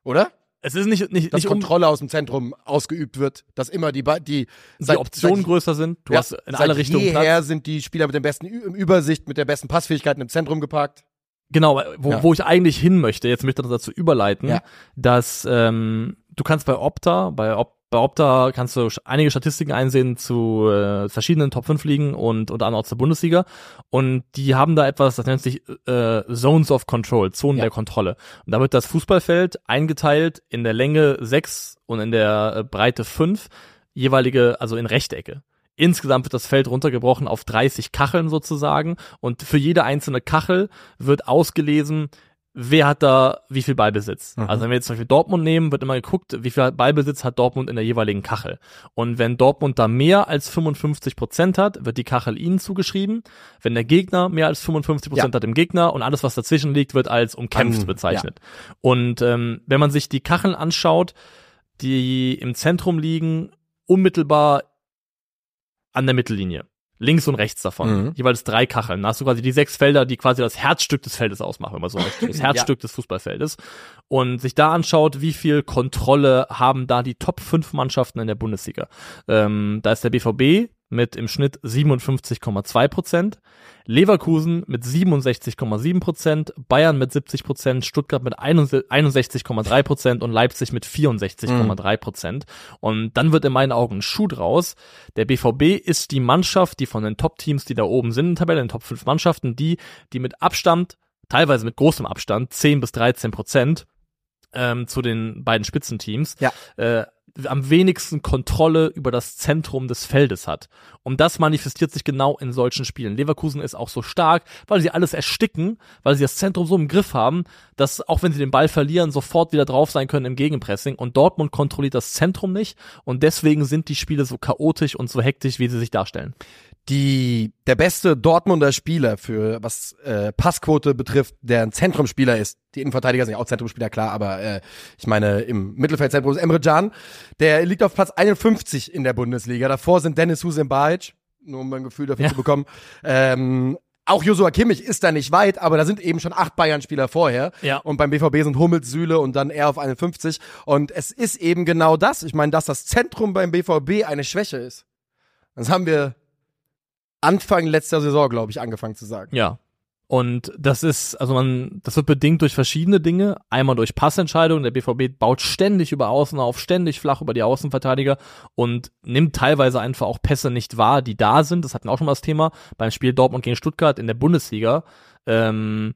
oder? es ist nicht, nicht, Dass nicht um Kontrolle aus dem Zentrum ausgeübt wird, dass immer die, Ba- die, die Optionen größer sind. Du ja, hast in seit alle Richtungen Platz. sind die Spieler mit dem besten Ü Übersicht, mit der besten Passfähigkeiten im Zentrum geparkt. Genau, wo, Ja. wo ich eigentlich hin möchte, jetzt möchte ich dazu überleiten, Ja. dass ähm, du kannst bei Opta, bei, Op bei Opta kannst du einige Statistiken einsehen zu äh, verschiedenen Top 5 Ligen und unter anderem auch zur Bundesliga. Und die haben da etwas, das nennt sich äh, Zones of Control, Zonen Ja. der Kontrolle. Und da wird das Fußballfeld eingeteilt in der Länge 6 und in der äh, Breite 5, jeweilige, also in Rechtecke. Insgesamt wird das Feld runtergebrochen auf 30 Kacheln sozusagen und für jede einzelne Kachel wird ausgelesen, wer hat da wie viel Ballbesitz. Mhm. Also wenn wir jetzt zum Beispiel Dortmund nehmen, wird immer geguckt, wie viel Ballbesitz hat Dortmund in der jeweiligen Kachel. Und wenn Dortmund da mehr als 55 Prozent hat, wird die Kachel ihnen zugeschrieben. Wenn der Gegner mehr als 55 Prozent hat im Gegner und alles, was dazwischen liegt, wird als umkämpft An- bezeichnet. Und ähm, wenn man sich die Kacheln anschaut, die im Zentrum liegen, unmittelbar an der Mittellinie. Links und rechts davon. Mhm. Jeweils drei Kacheln. Da hast du quasi die sechs Felder, die quasi das Herzstück des Feldes ausmachen, wenn man so [LAUGHS] möchte. Das Herzstück des Fußballfeldes. Und sich da anschaut, wie viel Kontrolle haben da die Top 5 Mannschaften in der Bundesliga. Ähm, da ist der BVB mit im Schnitt 57,2 Prozent, Leverkusen mit 67,7 Prozent, Bayern mit 70 Prozent, Stuttgart mit 61,3 Prozent und Leipzig mit 64,3 Prozent. Und dann wird in meinen Augen ein Schuh draus. Der BVB ist die Mannschaft, die von den Top-Teams, die da oben sind in der Tabelle, den Top 5 Mannschaften, die, die mit Abstand, teilweise mit großem Abstand, 10 bis 13 Prozent ähm, zu den beiden Spitzenteams, Ja. äh, am wenigsten Kontrolle über das Zentrum des Feldes hat. Und das manifestiert sich genau in solchen Spielen. Leverkusen ist auch so stark, weil sie alles ersticken, weil sie das Zentrum so im Griff haben, dass auch wenn sie den Ball verlieren, sofort wieder drauf sein können im Gegenpressing. Und Dortmund kontrolliert das Zentrum nicht. Und deswegen sind die Spiele so chaotisch und so hektisch, wie sie sich darstellen. Die, der beste Dortmunder Spieler für was äh, Passquote betrifft, der ein Zentrumspieler ist. Die Innenverteidiger sind ja auch Zentrumspieler, klar, aber äh, ich meine, im Mittelfeldzentrum ist Emre Can. Der liegt auf Platz 51 in der Bundesliga. Davor sind Dennis Hussein Bajic, nur um ein Gefühl dafür Ja. zu bekommen. Ähm, auch Josua Kimmich ist da nicht weit, aber da sind eben schon acht Bayern-Spieler vorher. Ja. Und beim BVB sind Hummels, Süle und dann er auf 51. Und es ist eben genau das. Ich meine, dass das Zentrum beim BVB eine Schwäche ist. Das haben wir Anfang letzter Saison, glaube ich, angefangen zu sagen. Ja. Und das ist, also man, das wird bedingt durch verschiedene Dinge. Einmal durch Passentscheidungen. Der BVB baut ständig über Außen auf, ständig flach über die Außenverteidiger und nimmt teilweise einfach auch Pässe nicht wahr, die da sind. Das hatten wir auch schon mal das Thema beim Spiel Dortmund gegen Stuttgart in der Bundesliga. Ähm,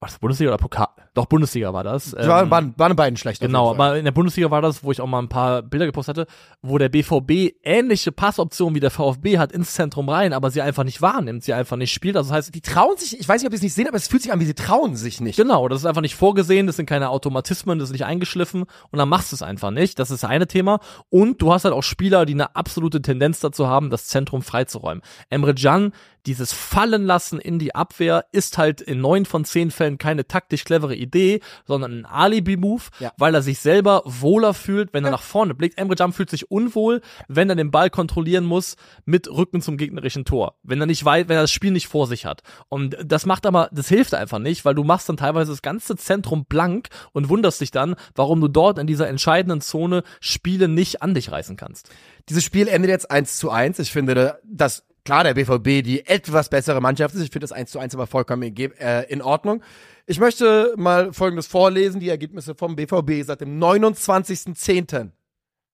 war das Bundesliga oder Pokal? Doch, Bundesliga war das. Die waren, Ähm, waren, waren beiden schlecht. Genau, aber in der Bundesliga war das, wo ich auch mal ein paar Bilder gepostet hatte, wo der BVB ähnliche Passoptionen wie der VfB hat ins Zentrum rein, aber sie einfach nicht wahrnimmt, sie einfach nicht spielt. Also das heißt, Die trauen sich, ich weiß nicht, ob sie es nicht sehen, aber es fühlt sich an, wie sie trauen sich nicht. Genau, das ist einfach nicht vorgesehen, das sind keine Automatismen, das ist nicht eingeschliffen und dann machst du es einfach nicht. Das ist das eine Thema. Und du hast halt auch Spieler, die eine absolute Tendenz dazu haben, das Zentrum freizuräumen. Emre Can, dieses Fallenlassen in die Abwehr ist halt in neun von zehn Fällen keine taktisch clevere Idee, sondern ein Alibi-Move, Ja. weil er sich selber wohler fühlt, wenn er nach vorne blickt. Emre Can fühlt sich unwohl, wenn er den Ball kontrollieren muss mit Rücken zum gegnerischen Tor. Wenn er nicht weit, wenn er das Spiel nicht vor sich hat. Und das macht aber, das hilft einfach nicht, weil du machst dann teilweise das ganze Zentrum blank und wunderst dich dann, warum du dort in dieser entscheidenden Zone Spiele nicht an dich reißen kannst. Dieses Spiel endet jetzt 1 zu 1. Ich finde, dass klar der BVB die etwas bessere Mannschaft ist. Ich finde das 1 zu 1 aber vollkommen in, äh, in Ordnung. Ich möchte mal Folgendes vorlesen, die Ergebnisse vom BVB seit dem 29.10.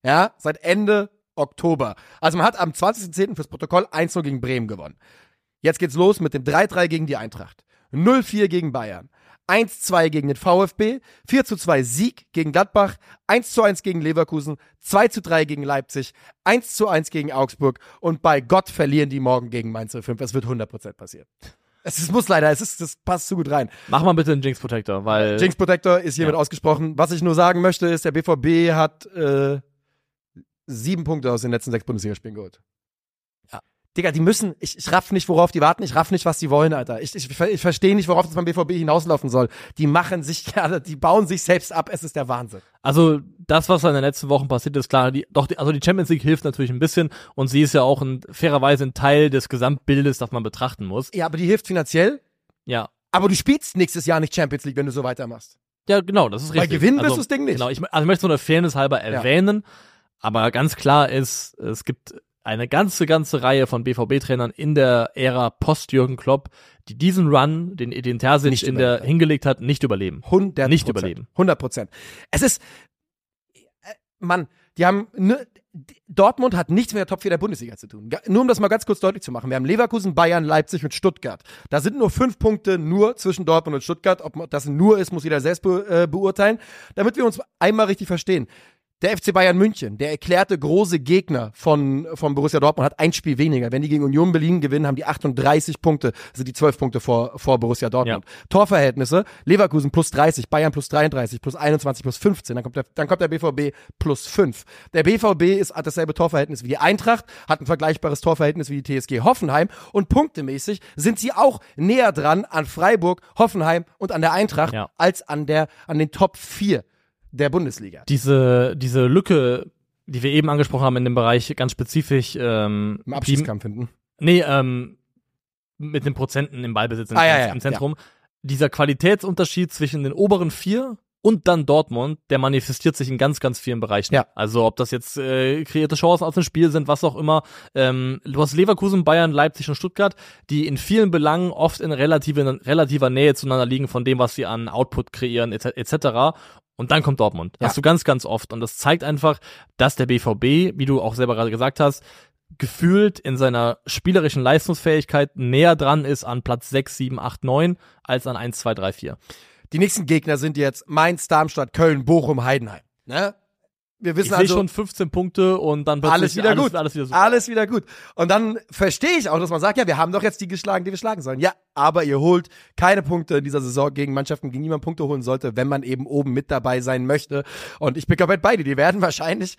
Ja, seit Ende Oktober. Also man hat am 20.10. fürs Protokoll 1-0 gegen Bremen gewonnen. Jetzt geht's los mit dem 3-3 gegen die Eintracht. 0-4 gegen Bayern. 1-2 gegen den VfB, 4-2 Sieg gegen Gladbach, 1-1 gegen Leverkusen, 2-3 gegen Leipzig, 1-1 gegen Augsburg und bei Gott verlieren die morgen gegen Mainz 05. Es wird 100% passieren. Es ist, muss leider, es ist, das passt zu gut rein. Mach mal bitte einen Jinx Protector, weil Jinx Protector ist hiermit Ja. ausgesprochen. Was ich nur sagen möchte, ist, der BVB hat äh, sieben Punkte aus den letzten sechs Bundesligaspielen geholt. Ja. Digga, die müssen, ich, ich raff nicht, worauf die warten, ich raff nicht, was die wollen, Alter. Ich, ich, ich verstehe nicht, worauf das beim BVB hinauslaufen soll. Die machen sich, ja, [LAUGHS] die bauen sich selbst ab, es ist der Wahnsinn. Also das, was in den letzten Wochen passiert ist, klar, die, doch, die, also die Champions League hilft natürlich ein bisschen und sie ist ja auch ein, fairerweise ein Teil des Gesamtbildes, das man betrachten muss. Ja, aber die hilft finanziell, Ja. aber du spielst nächstes Jahr nicht Champions League, wenn du so weitermachst. Ja, genau, das ist Weil richtig. gewinnen wirst also, du das Ding nicht. Genau, ich, also ich möchte so eine Fairness halber erwähnen, aber ganz klar ist, es gibt eine ganze, ganze Reihe von BVB-Trainern in der Ära Post-Jürgen Klopp, die diesen Run, den Edin Terzic Nicht in der hingelegt hat, nicht überleben. 100 Nicht überleben. 100 Prozent. Es ist, äh, Mann, die haben, ne, Dortmund hat nichts mit der Top 4 der Bundesliga zu tun. Nur um das mal ganz kurz deutlich zu machen. Wir haben Leverkusen, Bayern, Leipzig und Stuttgart. Da sind nur fünf Punkte nur zwischen Dortmund und Stuttgart. Ob das nur ist, muss jeder selbst be äh, beurteilen. Damit wir uns einmal richtig verstehen. Der FC Bayern München, der erklärte große Gegner von, von Borussia Dortmund, hat ein Spiel weniger. Wenn die gegen Union Berlin gewinnen, haben die 38 Punkte, sind die 12 Punkte vor, vor Borussia Dortmund. Torverhältnisse, Leverkusen plus 30, Bayern plus 33, plus 21, plus 15, dann kommt der, dann kommt der BVB plus 5. Der BVB ist, hat dasselbe Torverhältnis wie die Eintracht, hat ein vergleichbares Torverhältnis wie die TSG Hoffenheim und punktemäßig sind sie auch näher dran an Freiburg, Hoffenheim und an der Eintracht Ja. als an der, an den Top 4 der Bundesliga. Diese, diese Lücke, die wir eben angesprochen haben in dem Bereich, ganz spezifisch, ähm, Im Abschiedskampf hinten. nee, ähm, mit den Prozenten im Ballbesitz im, Ah, ja, ja, im Zentrum. Dieser Qualitätsunterschied zwischen den oberen vier und dann Dortmund, der manifestiert sich in ganz, ganz vielen Bereichen. Ja. Also ob das jetzt äh, kreierte Chancen aus dem Spiel sind, was auch immer. Ähm, du hast Leverkusen, Bayern, Leipzig und Stuttgart, die in vielen Belangen oft in relative, relativer Nähe zueinander liegen von dem, was sie an Output kreieren etc. etc. Und dann kommt Dortmund. Ja. Hast du ganz, ganz oft. Und das zeigt einfach, dass der BVB, wie du auch selber gerade gesagt hast, gefühlt in seiner spielerischen Leistungsfähigkeit näher dran ist an Platz 6, 7, 8, 9 als an 1, 2, 3, 4. Die nächsten Gegner sind jetzt Mainz, Darmstadt, Köln, Bochum, Heidenheim. Ne? Wir Ich wissen sehe also schon 15 Punkte und dann plötzlich alles wieder gut. Alles wieder super. Alles wieder gut. Und dann verstehe ich auch, dass man sagt, ja, wir haben doch jetzt die geschlagen, die wir schlagen sollen. Ja, aber ihr holt keine Punkte in dieser Saison gegen Mannschaften, gegen die man Punkte holen sollte, wenn man eben oben mit dabei sein möchte. Und ich bin komplett bei dir. Die werden wahrscheinlich,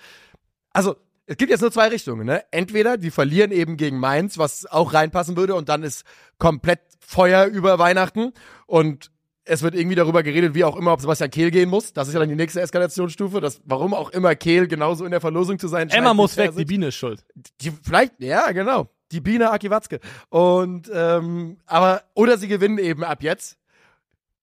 also es gibt jetzt nur zwei Richtungen. Ne? Entweder die verlieren eben gegen Mainz, was auch reinpassen würde, und dann ist komplett Feuer über Weihnachten und es wird irgendwie darüber geredet, wie auch immer, ob Sebastian Kehl gehen muss. Das ist ja dann die nächste Eskalationsstufe, dass warum auch immer Kehl genauso in der Verlosung zu sein scheint. Emma muss weg, die Biene ist schuld. Die, vielleicht, ja, genau. Die Biene Aki Watzke. Und, ähm, aber, oder sie gewinnen eben ab jetzt.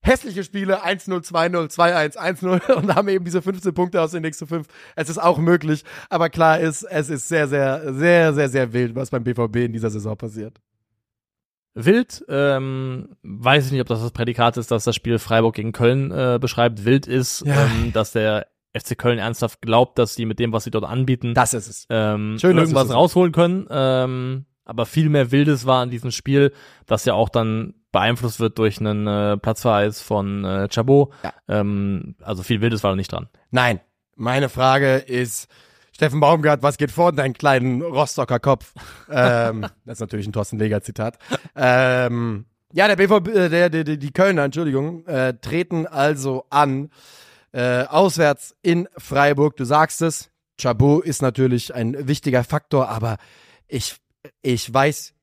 Hässliche Spiele, 1-0, 2-0, 2-1, 1-0 und haben eben diese 15 Punkte aus den nächsten fünf. Es ist auch möglich, aber klar ist, es ist sehr, sehr, sehr, sehr, sehr wild, was beim BVB in dieser Saison passiert. Wild, ähm, weiß ich nicht, ob das das Prädikat ist, dass das Spiel Freiburg gegen Köln äh, beschreibt. Wild ist, Ja. ähm, dass der FC Köln ernsthaft glaubt, dass sie mit dem, was sie dort anbieten, Das ist es. ähm, Schön, irgendwas rausholen können. Ähm, aber viel mehr Wildes war an diesem Spiel, das ja auch dann beeinflusst wird durch einen äh, Platzverweis von äh, Chabot. Ja. Ähm, also viel Wildes war da nicht dran. Nein, meine Frage ist, Steffen Baumgart, was geht vor in deinen kleinen Rostocker Kopf? ähm, [LAUGHS] das ist natürlich ein Thorsten Leger Zitat. Ähm, ja, der BVB, äh, der, der, der, die Kölner, Entschuldigung, äh, treten also an, äh, auswärts in Freiburg. Du sagst es, Chabot ist natürlich ein wichtiger Faktor, aber ich, ich weiß,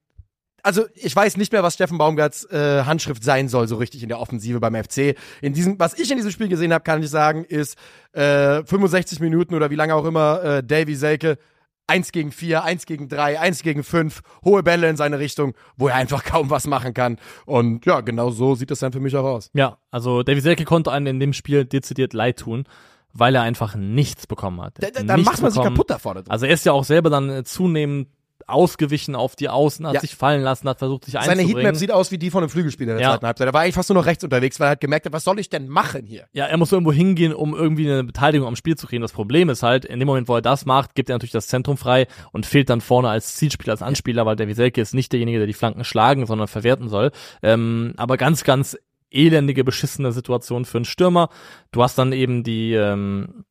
also ich weiß nicht mehr, was Steffen Baumgarts äh, Handschrift sein soll, so richtig in der Offensive beim FC. In diesem, was ich in diesem Spiel gesehen habe, kann ich sagen, ist äh, 65 Minuten oder wie lange auch immer äh, Davy Selke eins gegen vier, eins gegen drei, eins gegen fünf, hohe Bälle in seine Richtung, wo er einfach kaum was machen kann. Und ja, genau so sieht das dann für mich auch aus. Ja, also Davy Selke konnte einen in dem Spiel dezidiert leid tun, weil er einfach nichts bekommen hat. Da, da, dann macht man sich kaputt da vorne. Also er ist ja auch selber dann äh, zunehmend ausgewichen auf die Außen, hat Ja. sich fallen lassen, hat versucht, sich Seine einzubringen. Heatmap sieht aus wie die von einem Flügelspieler in der Ja. zweiten Halbzeit. Er war eigentlich fast nur noch rechts unterwegs, weil er halt gemerkt hat, was soll ich denn machen hier? Ja, er muss irgendwo hingehen, um irgendwie eine Beteiligung am Spiel zu kriegen. Das Problem ist halt, in dem Moment, wo er das macht, gibt er natürlich das Zentrum frei und fehlt dann vorne als Zielspieler, als Anspieler, weil der Wieselke ist nicht derjenige, der die Flanken schlagen, sondern verwerten soll. Ähm, aber ganz, ganz elendige, beschissene Situation für einen Stürmer. Du hast dann eben die, ähm,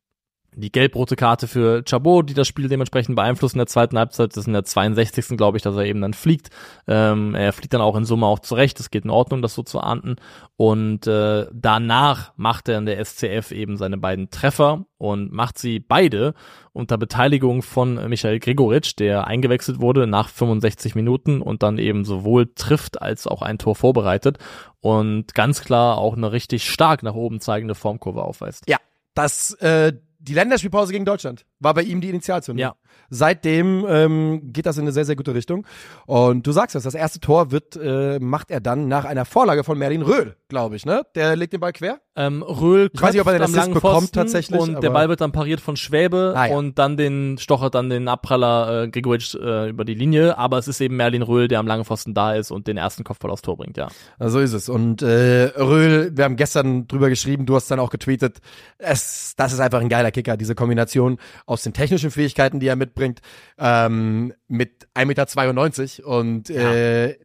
die gelb-rote Karte für Chabot, die das Spiel dementsprechend beeinflusst in der zweiten Halbzeit. Das ist in der 62. glaube ich, dass er eben dann fliegt. Ähm, er fliegt dann auch in Summe auch zurecht. Es geht in Ordnung, das so zu ahnden. Und äh, danach macht er in der SCF eben seine beiden Treffer und macht sie beide unter Beteiligung von Michael Gregoritsch, der eingewechselt wurde nach 65 Minuten und dann eben sowohl trifft als auch ein Tor vorbereitet und ganz klar auch eine richtig stark nach oben zeigende Formkurve aufweist. Ja, das, äh, die Länderspielpause gegen Deutschland war bei ihm die Initialzündung. Ja. Seitdem ähm, geht das in eine sehr, sehr gute Richtung. Und du sagst es, das erste Tor wird, äh, macht er dann nach einer Vorlage von Merlin Röhl, glaube ich, ne? Der legt den Ball quer. Ähm, Röhl Ich weiß nicht, ob er den am langen bekommt Pfosten tatsächlich, und der Ball wird dann pariert von Schwäbe Ah, ja. und dann den stochert dann den Abpraller äh, Gregoritsch äh, über die Linie, aber es ist eben Merlin Röhl, der am langen Pfosten da ist und den ersten Kopfball aufs Tor bringt, ja. Ja, So ist es. Und äh, Röhl, wir haben gestern drüber geschrieben, du hast dann auch getweetet, es, das ist einfach ein geiler Kicker, diese Kombination aus den technischen Fähigkeiten, die er mitbringt, ähm, mit 1,92 Meter und äh,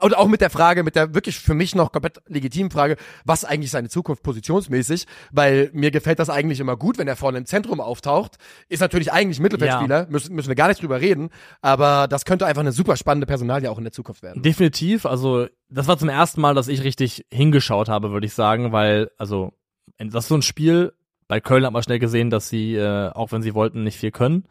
und auch mit der Frage, mit der wirklich für mich noch komplett legitimen Frage, was eigentlich seine Zukunft positionsmäßig, weil mir gefällt das eigentlich immer gut, wenn er vorne im Zentrum auftaucht. Ist natürlich eigentlich Mittelfeldspieler, müssen, müssen wir gar nicht drüber reden, aber das könnte einfach eine super spannende Personalie auch in der Zukunft werden. Definitiv, also das war zum ersten Mal, dass ich richtig hingeschaut habe, würde ich sagen, weil, also, das ist so ein Spiel, bei Köln hat man schnell gesehen, dass sie, äh, auch wenn sie wollten, nicht viel können.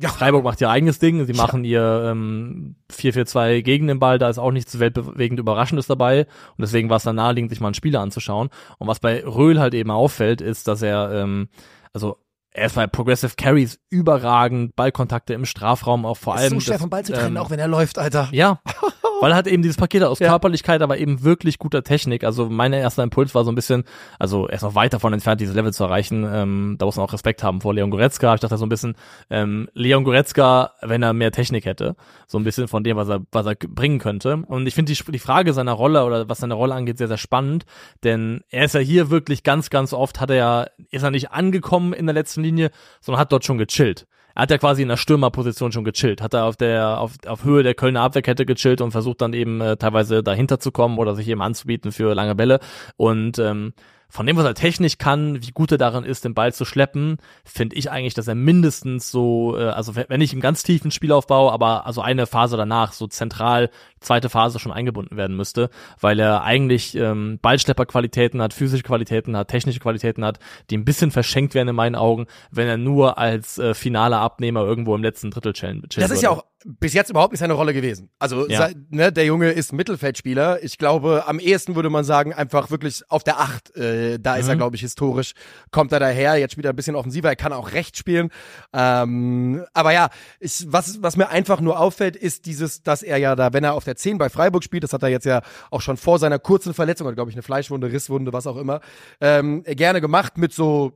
Ja. Freiburg macht ihr eigenes Ding, sie machen ihr ähm, 4-4-2 gegen den Ball, da ist auch nichts weltbewegend Überraschendes dabei und deswegen war es dann naheliegend, sich mal einen Spieler anzuschauen. Und was bei Röhl halt eben auffällt, ist, dass er, ähm, also er ist bei Progressive Carries überragend, Ballkontakte im Strafraum auch vor Ist allem. so schwer das, vom Ball zu trennen, ähm, auch wenn er läuft, Alter. ja, [LAUGHS] weil er hat eben dieses Paket aus Ja. Körperlichkeit, aber eben wirklich guter Technik. Also mein erster Impuls war so ein bisschen, also er ist noch weit davon entfernt, dieses Level zu erreichen. Ähm, da muss man auch Respekt haben vor Leon Goretzka. Ich dachte so ein bisschen, ähm, Leon Goretzka, wenn er mehr Technik hätte, so ein bisschen von dem, was er, was er bringen könnte. Und ich finde die, die Frage seiner Rolle oder was seine Rolle angeht, sehr, sehr spannend, denn er ist ja hier wirklich ganz, ganz oft, hat er ja, ist er nicht angekommen in der letzten Linie, sondern hat dort schon gechillt. Er hat ja quasi in der Stürmerposition schon gechillt, hat er auf der auf, auf Höhe der Kölner Abwehrkette gechillt und versucht dann eben äh, teilweise dahinter zu kommen oder sich eben anzubieten für lange Bälle und ähm, von dem, was er technisch kann, wie gut er darin ist, den Ball zu schleppen, finde ich eigentlich, dass er mindestens so, äh, also wenn nicht im ganz tiefen Spielaufbau, aber also eine Phase danach, so zentral, zweite Phase schon eingebunden werden müsste, weil er eigentlich ähm, Ballschlepperqualitäten hat, physische Qualitäten hat, technische Qualitäten hat, die ein bisschen verschenkt werden in meinen Augen, wenn er nur als äh, finaler Abnehmer irgendwo im letzten Drittel chillen, chillen Das ist ja würde. auch bis jetzt überhaupt nicht seine Rolle gewesen. Also Ja. ne, der Junge ist Mittelfeldspieler. Ich glaube, am ehesten würde man sagen, einfach wirklich auf der Acht. Äh, da ist er, Mhm. glaube ich, historisch. Kommt er daher, jetzt spielt er ein bisschen offensiver, er kann auch rechts spielen. Ähm, aber ja, ich, was, was mir einfach nur auffällt, ist dieses, dass er ja da, wenn er auf der 10 bei Freiburg spielt, das hat er jetzt ja auch schon vor seiner kurzen Verletzung, oder glaube ich, eine Fleischwunde, Risswunde, was auch immer, ähm, gerne gemacht mit so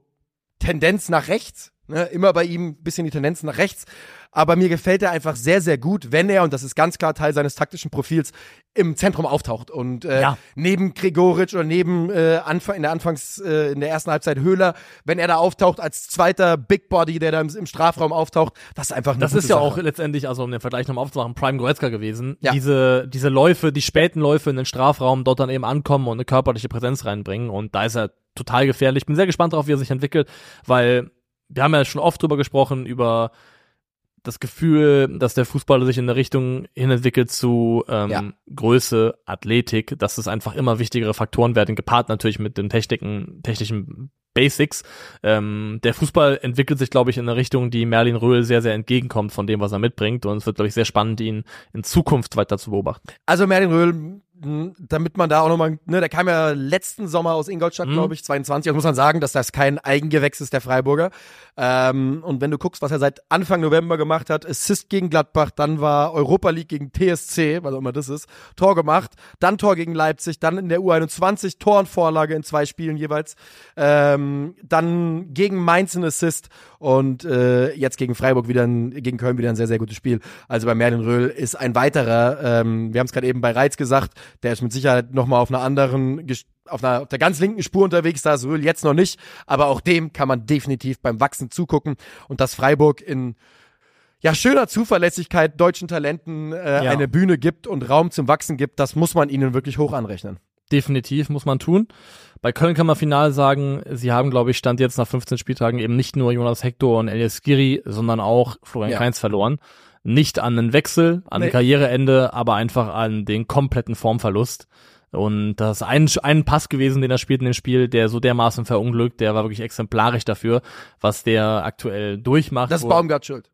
Tendenz nach rechts. Ne? Immer bei ihm ein bisschen die Tendenz nach rechts. Aber mir gefällt er einfach sehr, sehr gut, wenn er, und das ist ganz klar Teil seines taktischen Profils, im Zentrum auftaucht. Und äh, Ja. neben Gregoritsch oder neben äh, Anfang, in der Anfangs, äh, in der ersten Halbzeit Höhler, wenn er da auftaucht als zweiter Big Body, der da im, im Strafraum auftaucht, das ist einfach eine Das ist ja Sache. auch letztendlich, also um den Vergleich nochmal aufzumachen, Prime Goretzka gewesen. Ja. Diese, diese Läufe, die späten Läufe in den Strafraum, dort dann eben ankommen und eine körperliche Präsenz reinbringen. Und da ist er total gefährlich. Bin sehr gespannt darauf, wie er sich entwickelt, weil wir haben ja schon oft drüber gesprochen, über das Gefühl, dass der Fußball sich in eine Richtung hin entwickelt zu ähm, Ja. Größe, Athletik, dass es einfach immer wichtigere Faktoren werden, gepaart natürlich mit den Techniken, technischen Basics. Ähm, der Fußball entwickelt sich, glaube ich, in eine Richtung, die Merlin Röhl sehr, sehr entgegenkommt von dem, was er mitbringt. Und es wird, glaube ich, sehr spannend, ihn in Zukunft weiter zu beobachten. Also Merlin Röhl damit man da auch nochmal, ne, der kam ja letzten Sommer aus Ingolstadt, mhm. glaube ich, 22. Und muss man sagen, dass das kein Eigengewächs ist, der Freiburger. Ähm, und wenn du guckst, was er seit Anfang November gemacht hat, Assist gegen Gladbach, dann war Europa League gegen TSC, was auch immer das ist, Tor gemacht, dann Tor gegen Leipzig, dann in der U21 Tor und Vorlage in zwei Spielen jeweils, ähm, dann gegen Mainz ein Assist und äh, jetzt gegen Freiburg wieder ein, gegen Köln wieder ein sehr, sehr gutes Spiel. Also bei Merlin Röhl ist ein weiterer, ähm, wir haben es gerade eben bei Reiz gesagt, der ist mit Sicherheit nochmal auf einer anderen, auf, einer, auf der ganz linken Spur unterwegs, da ist Röhl jetzt noch nicht, aber auch dem kann man definitiv beim Wachsen zugucken und dass Freiburg in ja, schöner Zuverlässigkeit deutschen Talenten äh, ja. eine Bühne gibt und Raum zum Wachsen gibt, das muss man ihnen wirklich hoch anrechnen. Definitiv muss man tun. Bei Köln kann man final sagen, sie haben, glaube ich, Stand jetzt nach 15 Spieltagen eben nicht nur Jonas Hector und Elias Giri, sondern auch Florian ja. Kainz verloren nicht an einen Wechsel, an nee. ein Karriereende, aber einfach an den kompletten Formverlust. Und das ist ein, ein Pass gewesen, den er spielt in dem Spiel, der so dermaßen verunglückt, der war wirklich exemplarisch dafür, was der aktuell durchmacht. Das ist Baumgart schuld.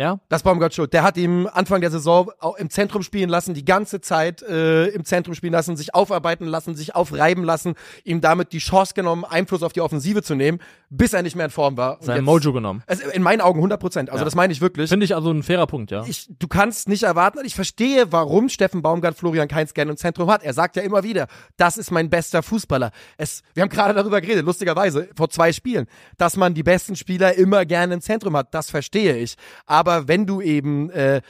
Ja? Das Baumgart schuld. Der hat ihm Anfang der Saison im Zentrum spielen lassen, die ganze Zeit äh, im Zentrum spielen lassen, sich aufarbeiten lassen, sich aufreiben lassen, ihm damit die Chance genommen, Einfluss auf die Offensive zu nehmen, bis er nicht mehr in Form war. Und Sein Mojo genommen. Also in meinen Augen 100 Prozent. Also ja. das meine ich wirklich. Finde ich also ein fairer Punkt, ja. Ich, du kannst nicht erwarten, ich verstehe, warum Steffen Baumgart Florian Kainz gerne im Zentrum hat. Er sagt ja immer wieder, das ist mein bester Fußballer. Es, wir haben gerade darüber geredet, lustigerweise, vor zwei Spielen, dass man die besten Spieler immer gerne im Zentrum hat. Das verstehe ich. Aber aber wenn du eben, äh,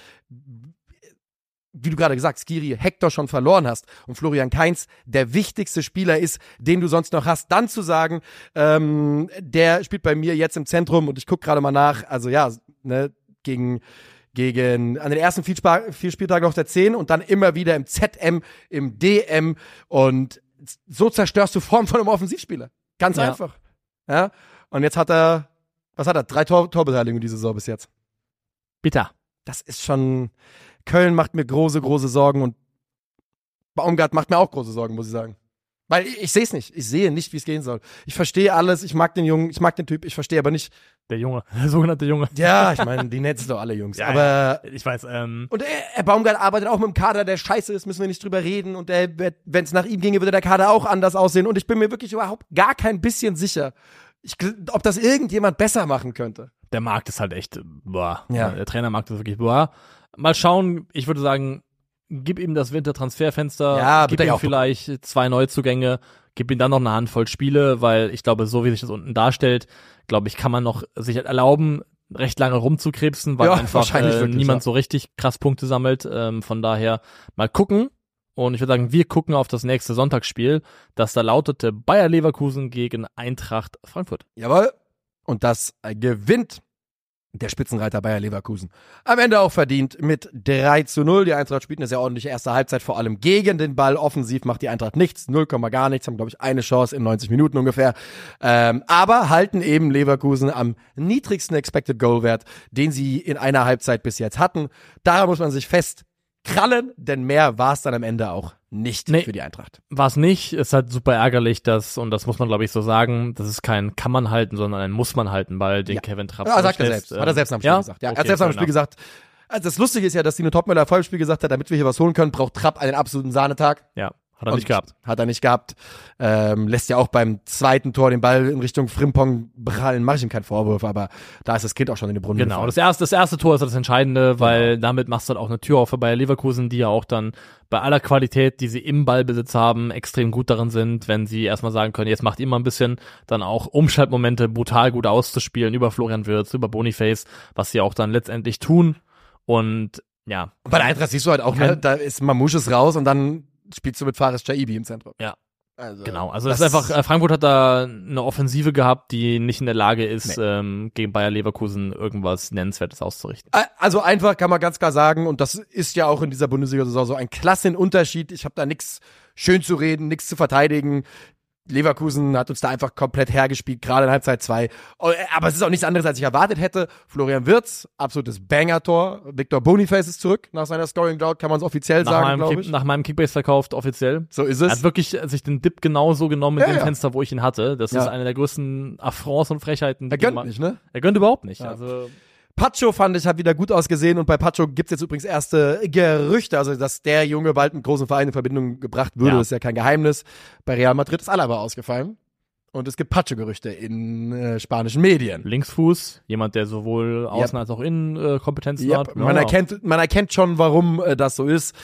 wie du gerade gesagt, Skiri Hector schon verloren hast und Florian Kainz der wichtigste Spieler ist, den du sonst noch hast, dann zu sagen, ähm, der spielt bei mir jetzt im Zentrum und ich gucke gerade mal nach, also ja, ne, gegen gegen an den ersten vier, vier Spieltagen auf der 10 und dann immer wieder im ZM, im DM und so zerstörst du Form von einem Offensivspieler. Ganz ja. einfach. Ja. Und jetzt hat er, was hat er? Drei Tor Torbeteiligungen diese Saison bis jetzt. Bitter. Das ist schon. Köln macht mir große, große Sorgen und Baumgart macht mir auch große Sorgen, muss ich sagen. Weil ich, ich sehe es nicht. Ich sehe nicht, wie es gehen soll. Ich verstehe alles. Ich mag den Jungen, ich mag den Typ. Ich verstehe aber nicht. Der Junge, [LAUGHS] der sogenannte Junge. Ja, ich meine, die netzen doch alle Jungs. ja, aber ich weiß. Ähm und er, Baumgart arbeitet auch mit einem Kader, der scheiße ist. Müssen wir nicht drüber reden. Und wenn es nach ihm ginge, würde der Kader auch anders aussehen. Und ich bin mir wirklich überhaupt gar kein bisschen sicher, ich, ob das irgendjemand besser machen könnte der Markt ist halt echt, boah. Ja. Der Trainermarkt ist wirklich, boah. Mal schauen, ich würde sagen, gib ihm das Wintertransferfenster, ja, gib ihm vielleicht zwei Neuzugänge, gib ihm dann noch eine Handvoll Spiele, weil ich glaube, so wie sich das unten darstellt, glaube ich, kann man noch sich erlauben, recht lange rumzukrebsen, weil ja, einfach äh, wirklich, niemand ja. so richtig krass Punkte sammelt. Ähm, von daher mal gucken. Und ich würde sagen, wir gucken auf das nächste Sonntagsspiel, das da lautete Bayer Leverkusen gegen Eintracht Frankfurt. Jawohl und das gewinnt der Spitzenreiter Bayer Leverkusen. Am Ende auch verdient mit 3 zu 0. Die Eintracht spielt eine sehr ordentliche erste Halbzeit, vor allem gegen den Ball. Offensiv macht die Eintracht nichts, 0, gar nichts, haben, glaube ich, eine Chance in 90 Minuten ungefähr. Ähm, aber halten eben Leverkusen am niedrigsten Expected Goal Wert, den sie in einer Halbzeit bis jetzt hatten. Daran muss man sich fest krallen, denn mehr war es dann am Ende auch nicht nee, für die Eintracht. War es nicht. Es ist halt super ärgerlich, dass, und das muss man glaube ich so sagen, das ist kein kann man halten, sondern ein muss man halten, weil den ja. Kevin Trapp. Ja, sagt er selbst. hat er selbst am Spiel ja? gesagt. Ja, okay, er hat selbst am Spiel gesagt. Also das Lustige ist ja, dass Tino Topmüller vor dem Spiel gesagt hat, damit wir hier was holen können, braucht Trapp einen absoluten Sahnetag. Ja. Hat er nicht gehabt. Hat er nicht gehabt. Ähm, lässt ja auch beim zweiten Tor den Ball in Richtung Frimpong prallen. Mache ich ihm keinen Vorwurf, aber da ist das Kind auch schon in den Brunnen Genau, das erste, das erste Tor ist das Entscheidende, weil genau. damit machst du halt auch eine Tür auf für Bayer Leverkusen, die ja auch dann bei aller Qualität, die sie im Ballbesitz haben, extrem gut darin sind, wenn sie erstmal sagen können, jetzt macht ihr mal ein bisschen, dann auch Umschaltmomente brutal gut auszuspielen über Florian Wirtz, über Boniface, was sie auch dann letztendlich tun. Und ja. Bei der Eintracht siehst du halt auch, ne, da ist Mamouches raus und dann spielst du mit Fares Chaibi im Zentrum. Ja. Also, genau, also das, das, ist einfach, äh, Frankfurt hat da eine Offensive gehabt, die nicht in der Lage ist, nee. ähm, gegen Bayer Leverkusen irgendwas Nennenswertes auszurichten. Also einfach kann man ganz klar sagen, und das ist ja auch in dieser Bundesliga-Saison so ein Klassenunterschied. Ich habe da nichts schön zu reden, nichts zu verteidigen. Leverkusen hat uns da einfach komplett hergespielt, gerade in Halbzeit zwei. Oh, aber es ist auch nichts anderes, als ich erwartet hätte. Florian Wirtz, absolutes Banger-Tor. Victor Boniface ist zurück nach seiner Scoring Drought, kann man es offiziell nach sagen, glaube ich. nach meinem Kickbase verkauft, offiziell. So ist Er es. hat wirklich sich den Dip genauso genommen mit Ja, dem ja. Fenster, wo ich ihn hatte. Das Ja. ist eine der größten Affronts und Frechheiten. die Er gönnt man- nicht, ne? Er gönnt überhaupt nicht. Also Pacho fand ich, hat wieder gut ausgesehen und bei Pacho gibt's jetzt übrigens erste Gerüchte, also dass der Junge bald mit großen Vereinen in Verbindung gebracht würde, Ja. ist ja kein Geheimnis. Bei Real Madrid ist Alaba ausgefallen und es gibt Pacho-Gerüchte in äh, spanischen Medien. Linksfuß, jemand, der sowohl Außen- als auch Innenkompetenzen Yep, hat. man, Ja. erkennt, man erkennt schon, warum äh, das so ist.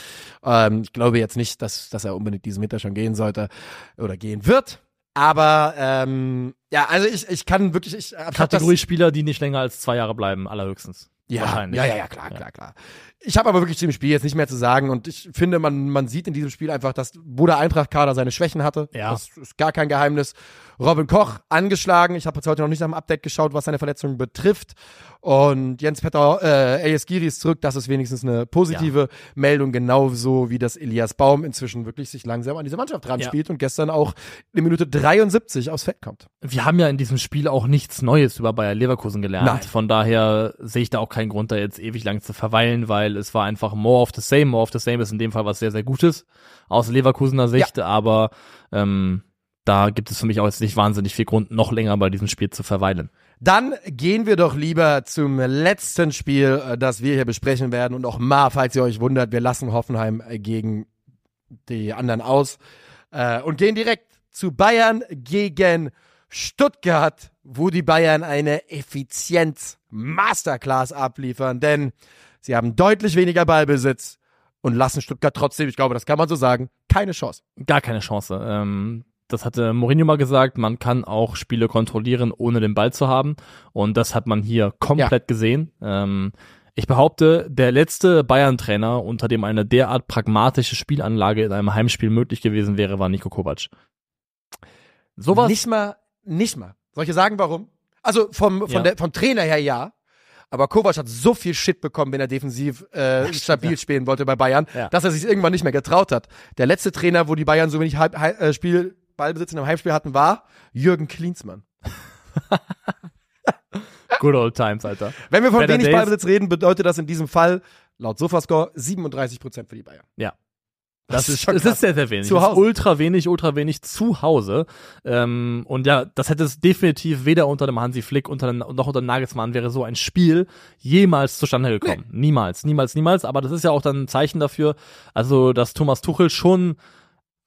Ähm, ich glaube jetzt nicht, dass, dass er unbedingt diesen Meter schon gehen sollte oder gehen wird. Aber ähm, ja, also ich, ich kann wirklich, ich hab das, Kategorie Spieler, die nicht länger als zwei Jahre bleiben, allerhöchstens. Ja, ja, ja, ja, klar, klar, klar. Ich habe aber wirklich zu dem Spiel jetzt nicht mehr zu sagen und ich finde, man, man sieht in diesem Spiel einfach, dass wo der Eintracht-Kader seine Schwächen hatte. Ja. Das ist gar kein Geheimnis. Robin Koch angeschlagen. Ich habe jetzt heute noch nicht nach dem Update geschaut, was seine Verletzung betrifft. Und Jens Petter äh, Elias Giri ist zurück. Das ist wenigstens eine positive Meldung, genauso wie das Elias Baum inzwischen wirklich sich langsam an diese Mannschaft dran Ja. spielt und gestern auch in Minute 73 aufs Feld kommt. Wir haben ja in diesem Spiel auch nichts Neues über Bayer Leverkusen gelernt. Nein. Von daher sehe ich da auch keinen Grund, da jetzt ewig lang zu verweilen, weil es war einfach more of the same. More of the same ist in dem Fall was sehr, sehr Gutes aus Leverkusener Sicht, aber ähm, da gibt es für mich auch jetzt nicht wahnsinnig viel Grund, noch länger bei diesem Spiel zu verweilen. Dann gehen wir doch lieber zum letzten Spiel, äh, das wir hier besprechen werden. Und auch mal, falls ihr euch wundert, wir lassen Hoffenheim äh, gegen die anderen aus äh, und gehen direkt zu Bayern gegen Stuttgart, wo die Bayern eine Effizienz-Masterclass abliefern, denn sie haben deutlich weniger Ballbesitz und lassen Stuttgart trotzdem, ich glaube, das kann man so sagen, keine Chance. Gar keine Chance. Ähm, das hatte Mourinho mal gesagt, man kann auch Spiele kontrollieren, ohne den Ball zu haben. Und das hat man hier komplett gesehen. Ähm, ich behaupte, der letzte Bayern-Trainer, unter dem eine derart pragmatische Spielanlage in einem Heimspiel möglich gewesen wäre, war Nico Kovac. Sowas? Nicht mal, nicht mal. Soll ich dir sagen, warum? Also vom, von Ja. der, vom Trainer her ja. Aber Kovac hat so viel Shit bekommen, wenn er defensiv äh, stabil spielen wollte bei Bayern, Ja. dass er sich irgendwann nicht mehr getraut hat. Der letzte Trainer, wo die Bayern so wenig Halb, Halb, äh, Spiel, Ballbesitz in einem Heimspiel hatten, war Jürgen Klinsmann. [LAUGHS] Good old times, Alter. Wenn wir von Better wenig days. Ballbesitz reden, bedeutet das in diesem Fall laut Sofascore 37 Prozent für die Bayern. Ja. Das Das, ist schon ist sehr, sehr wenig. Zu Hause. ultra wenig, ultra wenig zu Hause. Ähm, und ja, das hätte es definitiv weder unter dem Hansi Flick unter noch unter dem Nagelsmann wäre so ein Spiel jemals zustande gekommen. Niemals, niemals, niemals. Aber das ist ja auch dann ein Zeichen dafür, also dass Thomas Tuchel schon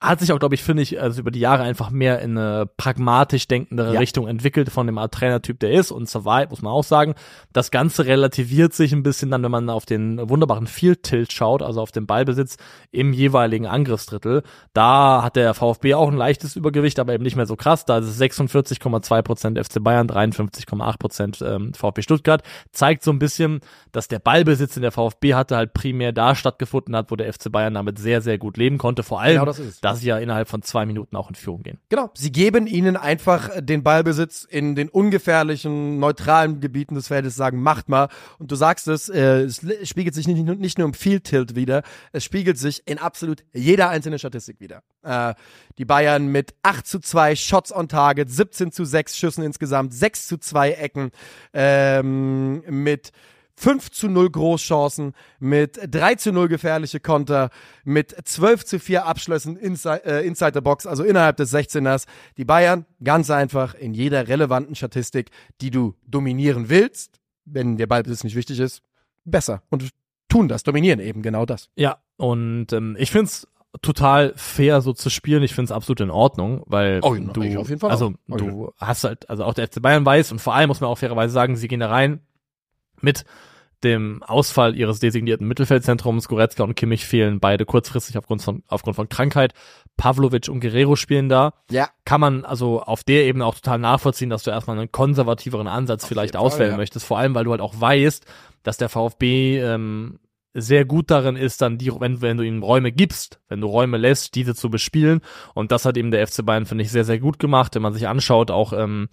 hat sich auch, glaube ich, finde ich, also über die Jahre einfach mehr in eine pragmatisch denkendere Ja. Richtung entwickelt von dem Art Trainertyp, der ist. Und soweit muss man auch sagen, das Ganze relativiert sich ein bisschen dann, wenn man auf den wunderbaren Field Tilt schaut, also auf den Ballbesitz im jeweiligen Angriffsdrittel. Da hat der VfB auch ein leichtes Übergewicht, aber eben nicht mehr so krass. Da ist es 46,2 Prozent FC Bayern, 53,8 Prozent ähm, VfB Stuttgart. Zeigt so ein bisschen, dass der Ballbesitz, den der VfB hatte, halt primär da stattgefunden hat, wo der FC Bayern damit sehr, sehr gut leben konnte. Vor allem, Genau das ist dass sie ja innerhalb von zwei Minuten auch in Führung gehen. Genau. Sie geben ihnen einfach den Ballbesitz in den ungefährlichen, neutralen Gebieten des Feldes, sagen, macht mal. Und du sagst es, äh, es spiegelt sich nicht, nur- nicht nur im Field Tilt wieder, es spiegelt sich in absolut jeder einzelnen Statistik wieder. Äh, die Bayern mit 8 zu 2 Shots on Target, 17 zu 6 Schüssen insgesamt, 6 zu 2 Ecken, ähm, mit 5 zu 0 Großchancen, mit 3 zu 0 gefährliche Konter, mit 12 zu 4 Abschlüssen inside, äh, inside the Box, also innerhalb des 16ers. Die Bayern ganz einfach in jeder relevanten Statistik, die du dominieren willst, wenn der Ballbesitz nicht wichtig ist, besser. Und tun das, dominieren eben genau das. Ja, und ähm, ich find's total fair, so zu spielen. Ich find's absolut in Ordnung, weil Oh, du, ich auf jeden Fall also auch. du hast halt, also auch der FC Bayern weiß und vor allem muss man auch fairerweise sagen, sie gehen da rein mit dem Ausfall ihres designierten Mittelfeldzentrums. Goretzka und Kimmich fehlen beide kurzfristig aufgrund von, aufgrund von Krankheit. Pavlovic und Guerrero spielen da. Ja. Kann man also auf der Ebene auch total nachvollziehen, dass du erstmal einen konservativeren Ansatz vielleicht jeden Fall, auswählen ja. möchtest. Vor allem, weil du halt auch weißt, dass der VfB ähm, sehr gut darin ist, dann die, wenn, wenn du ihnen Räume gibst, wenn du Räume lässt, diese zu bespielen. Und das hat eben der FC Bayern, finde ich, sehr, sehr gut gemacht. Wenn man sich anschaut, auch ähm,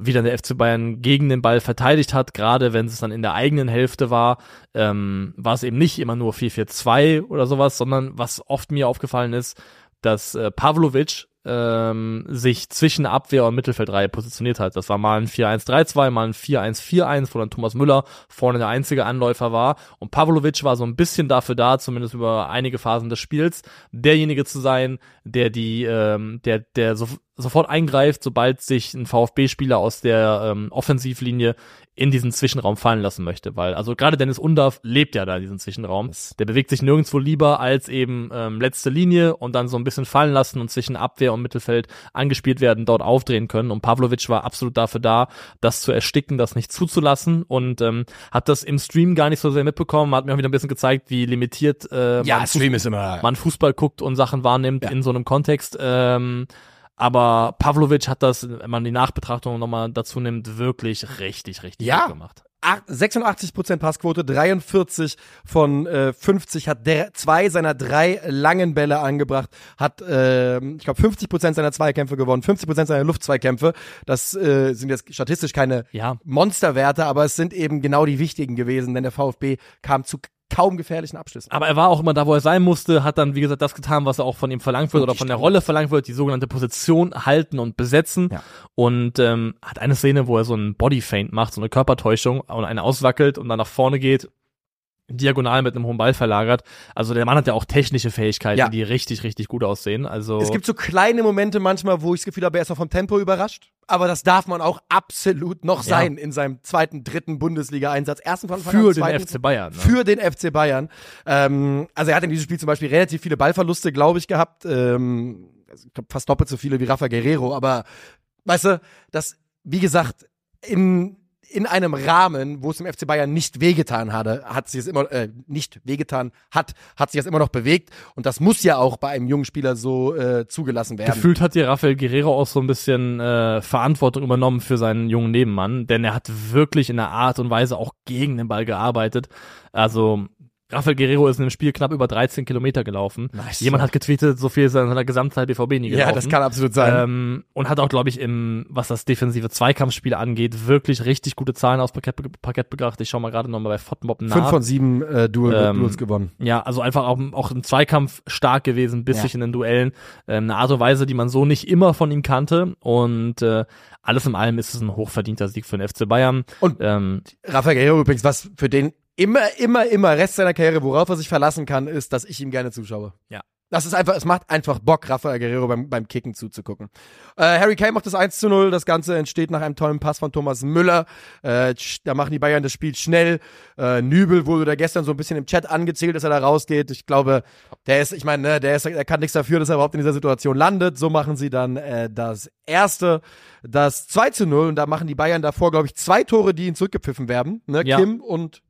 wie dann der FC Bayern gegen den Ball verteidigt hat, gerade wenn es dann in der eigenen Hälfte war, ähm, war es eben nicht immer nur 4-4-2 oder sowas, sondern was oft mir aufgefallen ist, dass äh, Pavlovic ähm, sich zwischen Abwehr und Mittelfeldreihe positioniert hat. Das war mal ein 4-1-3-2, mal ein 4-1-4-1, wo dann Thomas Müller vorne der einzige Anläufer war. Und Pavlovic war so ein bisschen dafür da, zumindest über einige Phasen des Spiels, derjenige zu sein, der die, ähm, der, der so, sofort eingreift, sobald sich ein VfB-Spieler aus der ähm, Offensivlinie in diesen Zwischenraum fallen lassen möchte, weil also gerade Dennis Undaff lebt ja da in diesem Zwischenraum. Der bewegt sich nirgendwo lieber als eben ähm, letzte Linie und dann so ein bisschen fallen lassen und zwischen Abwehr und Mittelfeld angespielt werden, dort aufdrehen können. Und Pavlovic war absolut dafür da, das zu ersticken, das nicht zuzulassen und ähm, hat das im Stream gar nicht so sehr mitbekommen, hat mir auch wieder ein bisschen gezezeigt, wie limitiert äh, Ja, man, Stream ist immer. man Fußball guckt und Sachen wahrnimmt Ja. in so einem Kontext. Ähm, aber Pavlovic hat das, wenn man die Nachbetrachtung nochmal dazu nimmt, wirklich richtig, richtig Ja. gut gemacht. Ach, 86% Passquote, 43 von äh, 50 hat der zwei seiner drei langen Bälle angebracht, hat äh, ich glaube 50% seiner Zweikämpfe gewonnen, 50% seiner Luftzweikämpfe. Das äh, sind jetzt statistisch keine Ja. Monsterwerte, aber es sind eben genau die wichtigen gewesen, denn der VfB kam zu kaum gefährlichen Abschlüssen. Aber er war auch immer da, wo er sein musste, hat dann, wie gesagt, das getan, was er auch von ihm verlangt wird oder von der. Rolle verlangt wird, die sogenannte Position halten und besetzen. Ja. Und ähm, hat eine Szene, wo er so einen Bodyfeint macht, so eine Körpertäuschung und eine auswackelt und dann nach vorne geht, diagonal mit einem hohen Ball verlagert. Also der Mann hat ja auch technische Fähigkeiten, Ja. die richtig, richtig gut aussehen. Also Es gibt so kleine Momente manchmal, wo ich das Gefühl habe, er ist noch vom Tempo überrascht. Aber das darf man auch absolut noch Ja. sein in seinem zweiten, dritten Bundesliga-Einsatz. Ersten von Anfang für an, den FC Bayern. Ne? Für den FC Bayern. Ähm, also er hat in diesem Spiel zum Beispiel relativ viele Ballverluste, glaube ich, gehabt. Ähm, also fast doppelt so viele wie Rafa Guerrero. Aber weißt du, das, wie gesagt, in in einem Rahmen, wo es dem FC Bayern nicht wehgetan hatte, hat sie es immer äh, nicht wehgetan hat, hat sich das immer noch bewegt und das muss ja auch bei einem jungen Spieler so äh, zugelassen werden. Gefühlt hat dir Rafael Guerrero auch so ein bisschen äh, Verantwortung übernommen für seinen jungen Nebenmann, denn er hat wirklich in der Art und Weise auch gegen den Ball gearbeitet. Also Rafael Guerrero ist in dem Spiel knapp über 13 Kilometer gelaufen. Nice. Jemand hat getweetet, so viel ist er in seiner Gesamtzeit BVB nie gelaufen. ja, das kann absolut sein. Ähm, und hat auch, glaube ich, im, was das defensive Zweikampfspiel angeht, wirklich richtig gute Zahlen aus Parkett, Parkett gebracht. Ich schaue mal gerade nochmal bei Fottenbob nach. Fünf von sieben äh, Duel, Ähm, Duels gewonnen. Ja, also einfach auch, auch im Zweikampf stark gewesen, bissig Ja. in den Duellen. Ähm, eine Art und Weise, die man so nicht immer von ihm kannte. Und äh, alles in allem ist es ein hochverdienter Sieg für den FC Bayern. Und Ähm, Rafael Guerrero übrigens, was für den immer, immer, immer Rest seiner Karriere, worauf er sich verlassen kann, ist, dass ich ihm gerne zuschaue. Ja. Das ist einfach, es macht einfach Bock, Rafael Guerrero beim, beim Kicken zuzugucken. Äh, Harry Kane macht das 1 zu 0. Das Ganze entsteht nach einem tollen Pass von Thomas Müller. Äh, da machen die Bayern das Spiel schnell. Äh, Nübel wurde da gestern so ein bisschen im Chat angezählt, dass er da rausgeht. Ich glaube, der ist, ich meine, ne, der ist, er kann nichts dafür, dass er überhaupt in dieser Situation landet. So machen sie dann äh, das erste, das 2 zu 0. Und da machen die Bayern davor, glaube ich, zwei Tore, die ihnen zurückgepfiffen werden. Ne? Ja. Kim und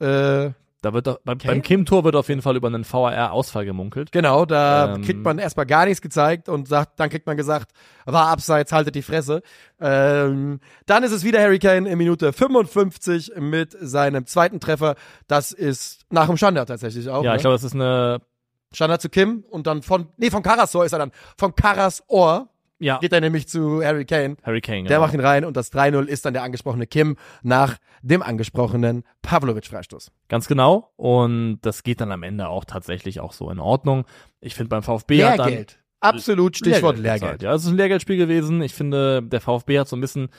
äh, da wird doch, beim, beim Kim-Tor wird auf jeden Fall über einen VAR-Ausfall gemunkelt. Genau, da Ähm. kriegt man erstmal gar nichts gezeigt und sagt, dann kriegt man gesagt, war abseits, haltet die Fresse. Ähm, dann ist es wieder Harry Kane in Minute 55 mit seinem zweiten Treffer. Das ist nach dem Standard tatsächlich auch. Ja, ne? ich glaube, das ist eine, Standard zu Kim und dann von, nee, von Karasor ist er dann. Von Karas Ohr ja, geht er nämlich zu Harry Kane. Harry Kane. Der genau. macht ihn rein und das 3-0 ist dann der angesprochene Kim nach dem angesprochenen Pavlovic-Freistoß. Ganz genau. Und das geht dann am Ende auch tatsächlich auch so in Ordnung. Ich finde beim VfB hat dann Lehrgeld. Absolut, Stichwort gezahlt. Lehrgeld. Ja, es ist ein Lehrgeldspiel gewesen. Ich finde, der VfB hat so ein bisschen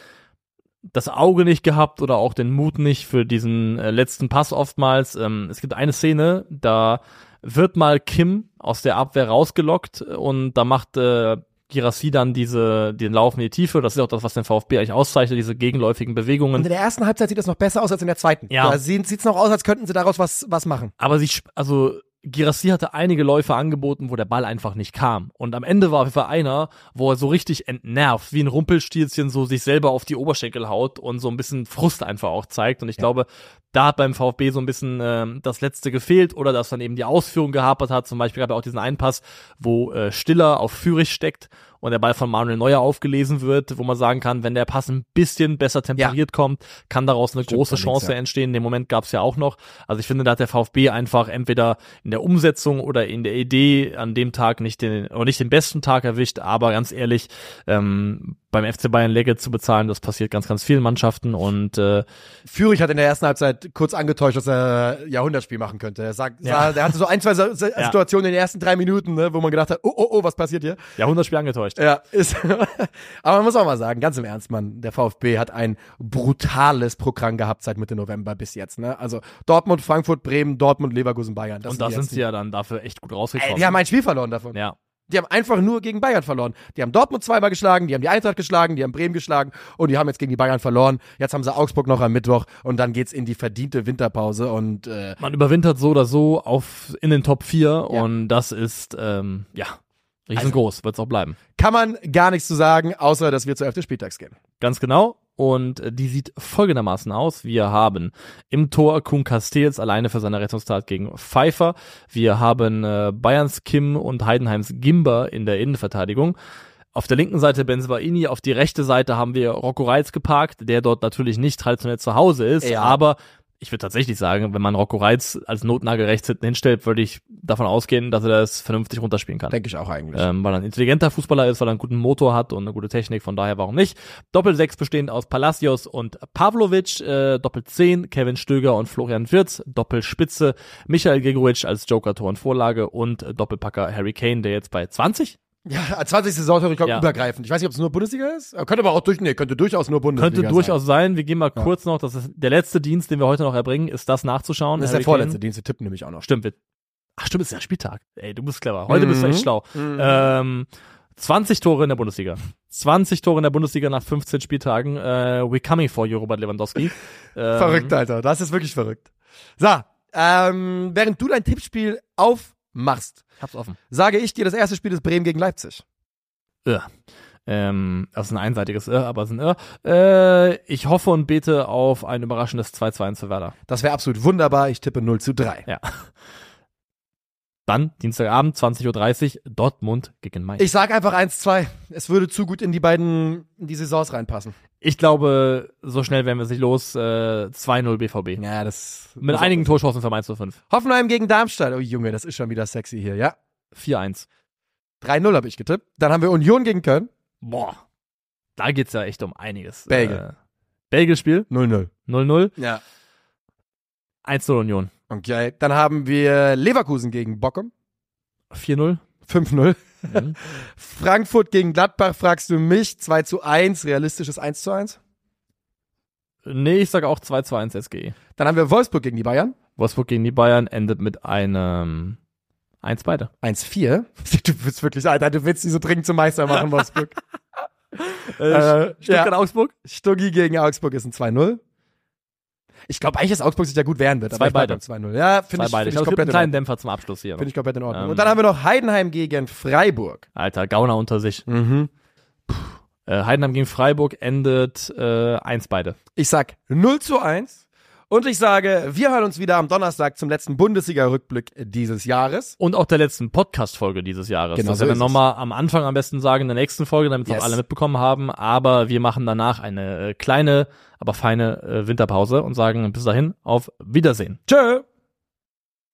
das Auge nicht gehabt oder auch den Mut nicht für diesen äh, letzten Pass oftmals. Ähm, es gibt eine Szene, da wird mal Kim aus der Abwehr rausgelockt und da macht äh, Girassi dann diese, den Lauf in die Tiefe. Das ist auch das, was den VfB eigentlich auszeichnet, diese gegenläufigen Bewegungen. Und in der ersten Halbzeit sieht das noch besser aus als in der zweiten. Ja. Da sieht es noch aus, als könnten sie daraus was, was machen. Aber sie, also Girassi hatte einige Läufe angeboten, wo der Ball einfach nicht kam. Und am Ende war auf jeden Fall einer, wo er so richtig entnervt, wie ein Rumpelstilzchen so sich selber auf die Oberschenkel haut und so ein bisschen Frust einfach auch zeigt. Und ich glaube, da hat beim VfB so ein bisschen ähm, das Letzte gefehlt oder dass dann eben die Ausführung gehapert hat. Zum Beispiel gab es auch diesen Einpass, wo äh, Stiller auf Führig steckt und der Ball von Manuel Neuer aufgelesen wird, wo man sagen kann, wenn der Pass ein bisschen besser temperiert kommt, kann daraus eine Stimmt große Chance ja. entstehen. In dem Moment gab es ja auch noch. Also ich finde, da hat der VfB einfach entweder in der Umsetzung oder in der Idee an dem Tag nicht den oder nicht den besten Tag erwischt. Aber ganz ehrlich, ähm, beim FC Bayern Legge zu bezahlen. Das passiert ganz, ganz vielen Mannschaften und äh, Führig hat in der ersten Halbzeit kurz angetäuscht, dass er Jahrhundertspiel machen könnte. Er sagt, Ja. der hatte so ein, zwei Situationen in den ersten drei Minuten, ne, wo man gedacht hat, oh, oh, oh, was passiert hier? Jahrhundertspiel angetäuscht. Ja, ist. [LAUGHS] Aber man muss auch mal sagen, ganz im Ernst, Mann, der VfB hat ein brutales Programm gehabt seit Mitte November bis jetzt. Ne? Also Dortmund, Frankfurt, Bremen, Dortmund, Leverkusen, Bayern. Das und da sind jetzt sie ja dann dafür echt gut rausgekommen. Ey, die haben ein Spiel verloren davon. ja. Die haben einfach nur gegen Bayern verloren. Die haben Dortmund zweimal geschlagen, die haben die Eintracht geschlagen, die haben Bremen geschlagen und die haben jetzt gegen die Bayern verloren. Jetzt haben sie Augsburg noch am Mittwoch und dann geht's in die verdiente Winterpause und äh, Man überwintert so oder so auf in den Top 4 Ja. und das ist ähm, ja riesengroß, wird's auch bleiben. kann man gar nichts zu sagen, außer dass wir zu 11. Spieltags gehen. Ganz genau. Und äh, die sieht folgendermaßen aus. Wir haben im Tor Kuhn Castells alleine für seine Rettungstat gegen Pfeiffer. Wir haben äh, Bayerns Kim und Heidenheims Gimber in der Innenverteidigung. Auf der linken Seite Benzebaini, auf die rechte Seite haben wir Rocco Reitz geparkt, der dort natürlich nicht traditionell zu Hause ist, Ja. aber ich würde tatsächlich sagen, wenn man Rocco Reitz als Notnagel rechts hinten hinstellt, würde ich davon ausgehen, dass er das vernünftig runterspielen kann. Denke ich auch eigentlich. Ähm, weil er ein intelligenter Fußballer ist, weil er einen guten Motor hat und eine gute Technik, von daher warum nicht. Doppel-6 bestehend aus Palacios und Pavlovic, äh, Doppel-10 Kevin Stöger und Florian Wirtz, Doppelspitze Michael Gregoritsch als Joker Tor und Vorlage und Doppelpacker Harry Kane, der jetzt bei 20 Ja, 20. Saison, ich glaube, Ja. übergreifend. Ich weiß nicht, ob es nur Bundesliga ist. Aber Könnte aber auch durch, nee, könnte durchaus nur Bundesliga könnte sein. durchaus sein. Wir gehen mal kurz noch, das ist der letzte Dienst, den wir heute noch erbringen, ist das nachzuschauen. Das ist der Harry vorletzte Kane. Dienst, wir tippen nämlich auch noch. Stimmt, wir, ach stimmt, ist der Spieltag. Ey, du bist clever. Heute bist du echt Mhm. schlau. Ähm, 20 Tore in der Bundesliga. 20 Tore in der Bundesliga nach 15 Spieltagen. Äh, we coming for you, Robert Lewandowski. [LAUGHS] Ähm, Verrückt, Alter. Das ist wirklich verrückt. So, ähm, während du dein Tippspiel aufmachst, Hab's offen. sage ich dir, das erste Spiel ist Bremen gegen Leipzig. Irr. Ähm, das ist ein einseitiges Irr, aber es ist ein Irr. Äh, ich hoffe und bete auf ein überraschendes 2-2 zu Werder. Das wäre absolut wunderbar. Ich tippe 0 zu 3. Ja. Dann, Dienstagabend, 20.30 Uhr, Dortmund gegen Mainz. Ich sag einfach 1-2. Es würde zu gut in die beiden, in die Saisons reinpassen. Ich glaube, so schnell werden wir es nicht los. Äh, 2-0 BVB. Ja, das. Mit einigen Torchancen für Mainz zu 5. Hoffenheim gegen Darmstadt. Oh Junge, das ist schon wieder sexy hier, ja. 4-1. 3-0 habe ich getippt. Dann haben wir Union gegen Köln. Boah. Da geht's ja echt um einiges. Belgien. Äh, Belgien-Spiel, 0-0. 0-0. Ja. 1-0 Union. Okay. Dann haben wir Leverkusen gegen Bockum. 4-0. 5-0. Mhm. Frankfurt gegen Gladbach fragst du mich. 2 zu 1. Realistisches 1 zu 1. nee, ich sage auch 2-2-1 SGE. Dann haben wir Wolfsburg gegen die Bayern. Wolfsburg gegen die Bayern endet mit einem 1 beide. 1-4. [LAUGHS] Du willst wirklich, Alter, du willst die so dringend zum Meister machen, Wolfsburg. [LAUGHS] Äh, Stuttgart ja. Augsburg? Stuggi gegen Augsburg ist ein 2-0. Ich glaube eigentlich, dass Augsburg sich ja gut wehren wird. Zwei beide. beim 2-0. Ja, finde ich, find Ich ich komplett einen in kleinen. Dämpfer zum Abschluss hier. Finde ich komplett in Ordnung. Ähm. Und dann haben wir noch Heidenheim gegen Freiburg. Alter, Gauner unter sich. Mhm. Äh, Heidenheim gegen Freiburg endet äh, 1 beide. Ich sag 0 zu 1. Und ich sage, wir hören uns wieder am Donnerstag zum letzten Bundesliga-Rückblick dieses Jahres. Und auch der letzten Podcast-Folge dieses Jahres. Genau das so werden wir nochmal am Anfang am besten sagen, in der nächsten Folge, damit es Yes. auch alle mitbekommen haben. Aber wir machen danach eine äh, kleine, aber feine äh, Winterpause und sagen bis dahin auf Wiedersehen. Tschö.